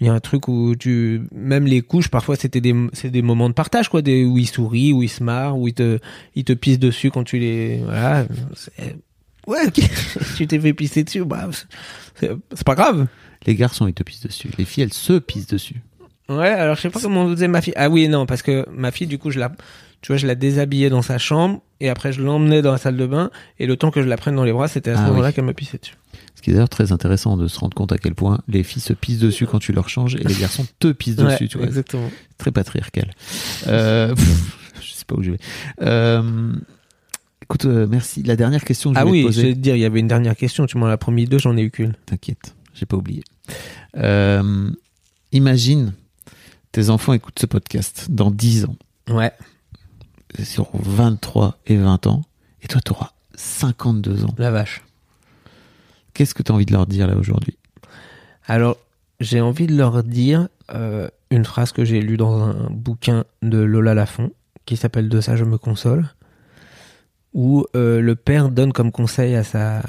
Il y a un truc où tu. Même les couches, parfois, c'était des, c'est des moments de partage, quoi. Des... Où ils sourient, où ils se marrent, où ils te, ils te pissent dessus quand tu les. Voilà. Ouais, ok. tu t'es fait pisser dessus, bah, c'est pas grave. Les garçons ils te pissent dessus. Les filles elles se pissent dessus. Ouais, alors je sais pas comment on faisait ma fille. Ah oui, non, parce que ma fille, du coup, je la, tu vois, je la déshabillais dans sa chambre et après je l'emmenais dans la salle de bain et le temps que je la prenne dans les bras, c'était à ce Ah moment-là oui. qu'elle me pissait dessus. Ce qui est d'ailleurs très intéressant de se rendre compte à quel point les filles se pissent dessus quand tu leur changes et les garçons te pissent dessus. Ouais, tu vois. exactement. Très patriarcal. Euh, pff, je sais pas où je vais. Euh, écoute, euh, merci. La dernière question que je Ah voulais oui, te je vais poser. te dire, il y avait une dernière question. Tu m'en as promis deux, j'en ai eu qu'une. T'inquiète, j'ai pas oublié. Euh, imagine, tes enfants écoutent ce podcast dans 10 ans. Ouais. Ils auront 23 et 20 ans. Et toi, tu auras 52 ans. La vache. Qu'est-ce que tu as envie de leur dire là aujourd'hui? Alors, j'ai envie de leur dire euh, une phrase que j'ai lue dans un bouquin de Lola Lafont qui s'appelle De ça je me console, où euh, le père donne comme conseil à sa,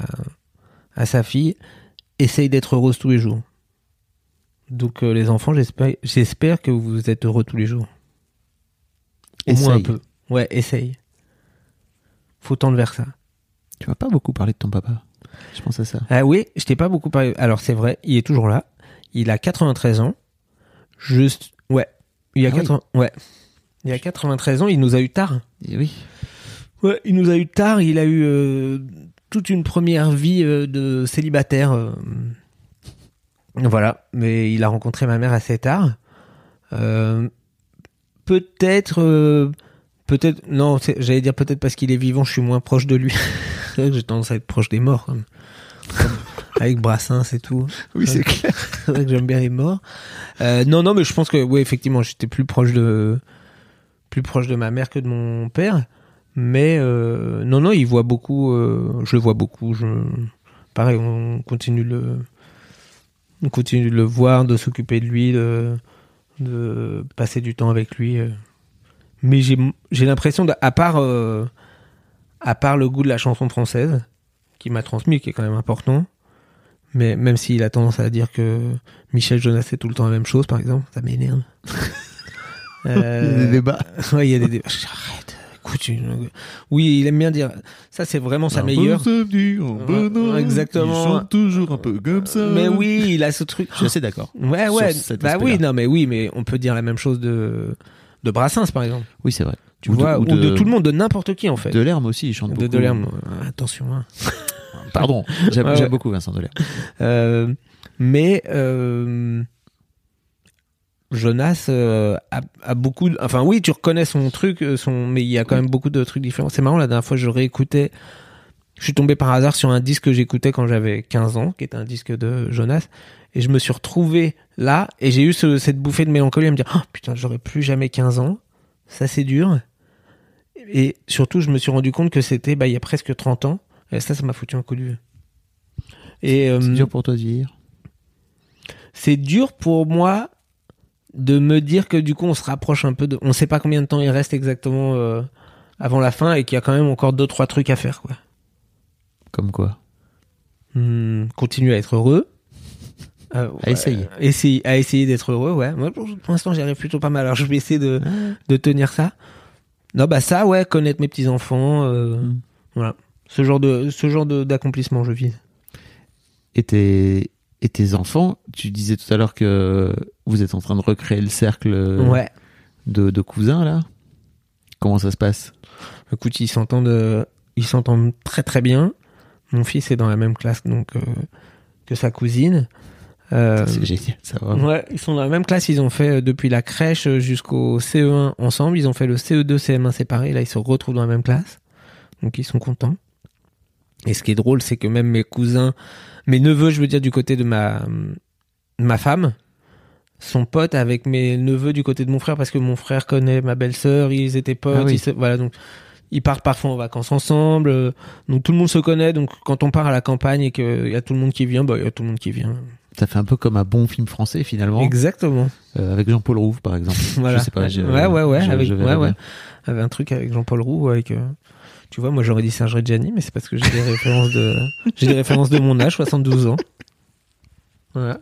à sa fille essaye d'être heureuse tous les jours. Donc, euh, les enfants, j'espère, j'espère que vous êtes heureux tous les jours. Au moins un peu. Ouais, essaye. Faut tendre vers ça. Tu vas pas beaucoup parler de ton papa. Je pense à ça. Ah oui, je t'ai pas beaucoup parlé. Alors c'est vrai, il est toujours là. Il a 93 ans. Juste, ouais. Il a Ah oui. 80, ouais. Il a 93 ans. Il nous a eu tard. Et oui. Ouais, il nous a eu tard. Il a eu euh, toute une première vie euh, de célibataire. Voilà, mais il a rencontré ma mère assez tard. Euh, peut-être, euh, peut-être, non, j'allais dire peut-être parce qu'il est vivant, je suis moins proche de lui. c'est vrai que j'ai tendance à être proche des morts, comme- comme avec Brassens et tout. Oui, c'est clair. C'est vrai que j'aime bien les morts. Euh, non, non, mais je pense que, oui, effectivement, j'étais plus proche de, plus proche de ma mère que de mon père. Mais non, non, il voit beaucoup. je le vois beaucoup. Je, pareil, on continue le, on continue de le voir, de s'occuper de lui, de, de passer du temps avec lui. euh. Mais j'ai, j'ai l'impression, à part, euh, à part le goût de la chanson française, qui m'a transmis, qui est quand même important. Mais même s'il a tendance à dire que Michel Jonas c'est tout le temps la même chose, par exemple, ça m'énerve. Il y a des débats. Ouais, il y a des débats. Arrête, écoute, une- oui, il aime bien dire. Ça, c'est vraiment sa meilleure. Ouais, exactement. Ils sont toujours un peu comme ça. Mais oui, il a ce truc. Je suis d'accord. Ouais, ouais. Bah oui, non, mais oui, mais on peut dire la même chose de de Brassens, par exemple. Oui, c'est vrai. Tu vois, ou de, tout le monde, de n'importe qui, en fait. Delerme aussi, il chante De beaucoup. Delerme, euh, attention. Hein. Pardon, j'aime Ouais, j'aime ouais. beaucoup Vincent Delerme. Euh, mais euh, Jonas euh, a, a beaucoup. de- Enfin, oui, tu reconnais son truc, euh, son, mais il y a quand même beaucoup de trucs différents. C'est marrant, la dernière fois, je réécoutais. Je suis tombé par hasard sur un disque que j'écoutais quand j'avais 15 ans, qui était un disque de Jonas. Et je me suis retrouvé là, et j'ai eu ce- cette bouffée de mélancolie à me dire Oh putain, j'aurais plus jamais 15 ans. Ça, c'est dur. Et surtout, je me suis rendu compte que c'était bah, il y a presque 30 ans. Et ça, ça m'a foutu un coup de vieux. Et, C'est euh, dur pour toi de vieillir. c'est dur pour moi de me dire que du coup on se rapproche un peu de on sait pas combien de temps il reste exactement euh, avant la fin et qu'il y a quand même encore deux trois trucs à faire quoi. Comme quoi Hmm, continuer à être heureux. Euh, À essayer. essayer à essayer d'être heureux ouais. Moi pour, pour l'instant j'y arrive plutôt pas mal. Alors je vais essayer de de tenir ça. Non bah ça ouais connaître mes petits enfants Mm. voilà. Ce genre de ce genre de- d'accomplissement je vise. Et tes, et tes enfants, tu disais tout à l'heure que vous êtes en train de recréer le cercle ouais de, de cousins, là? Comment ça se passe? Écoute, ils s'entendent, euh, ils s'entendent très très bien. Mon fils est dans la même classe donc euh, que sa cousine. Euh, C'est génial, ça va. ouais, ils sont dans la même classe. Ils ont fait euh, depuis la crèche jusqu'au CE1 ensemble. Ils ont fait le E CE2, CM1 séparés. Là, ils se retrouvent dans la même classe, donc ils sont contents. Et ce qui est drôle, c'est que même mes cousins, mes neveux, je veux dire du côté de ma de ma femme, sont potes avec mes neveux du côté de mon frère parce que mon frère connaît ma belle-sœur. Ils étaient potes. Ah oui. ils voilà donc. Ils partent parfois en vacances ensemble, euh, donc tout le monde se connaît. Donc quand on part à la campagne et qu'il y a tout le monde qui vient, bah il y a tout le monde qui vient. Ça fait un peu comme un bon film français, finalement. Exactement. Euh, avec Jean-Paul Rouve, par exemple. Voilà. Je sais pas. ouais, ouais, ouais. je- avec, je ouais, ouais. Avec un truc avec Jean-Paul Roux, avec. euh, tu vois, moi j'aurais dit Serge Reggiani, mais c'est parce que j'ai des références de, j'ai des références de mon âge, 72 ans. Voilà.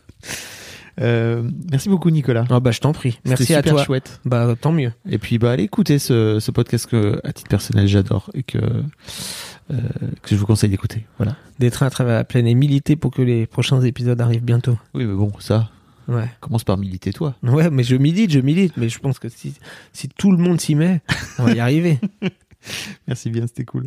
Euh, merci beaucoup, Nicolas. Ah bah je t'en prie. Merci à super toi. chouette. Bah tant mieux. Et puis, bah, allez écouter ce, ce podcast que, à titre personnel, j'adore et que, euh, que je vous conseille d'écouter. Voilà. D'être à travers la plaine et militer pour que les prochains épisodes arrivent bientôt. Oui, mais bon, ça, Ouais. commence par militer toi. Ouais, mais je milite, je milite, mais je pense que si, si tout le monde s'y met, on va y arriver. Merci bien, c'était cool.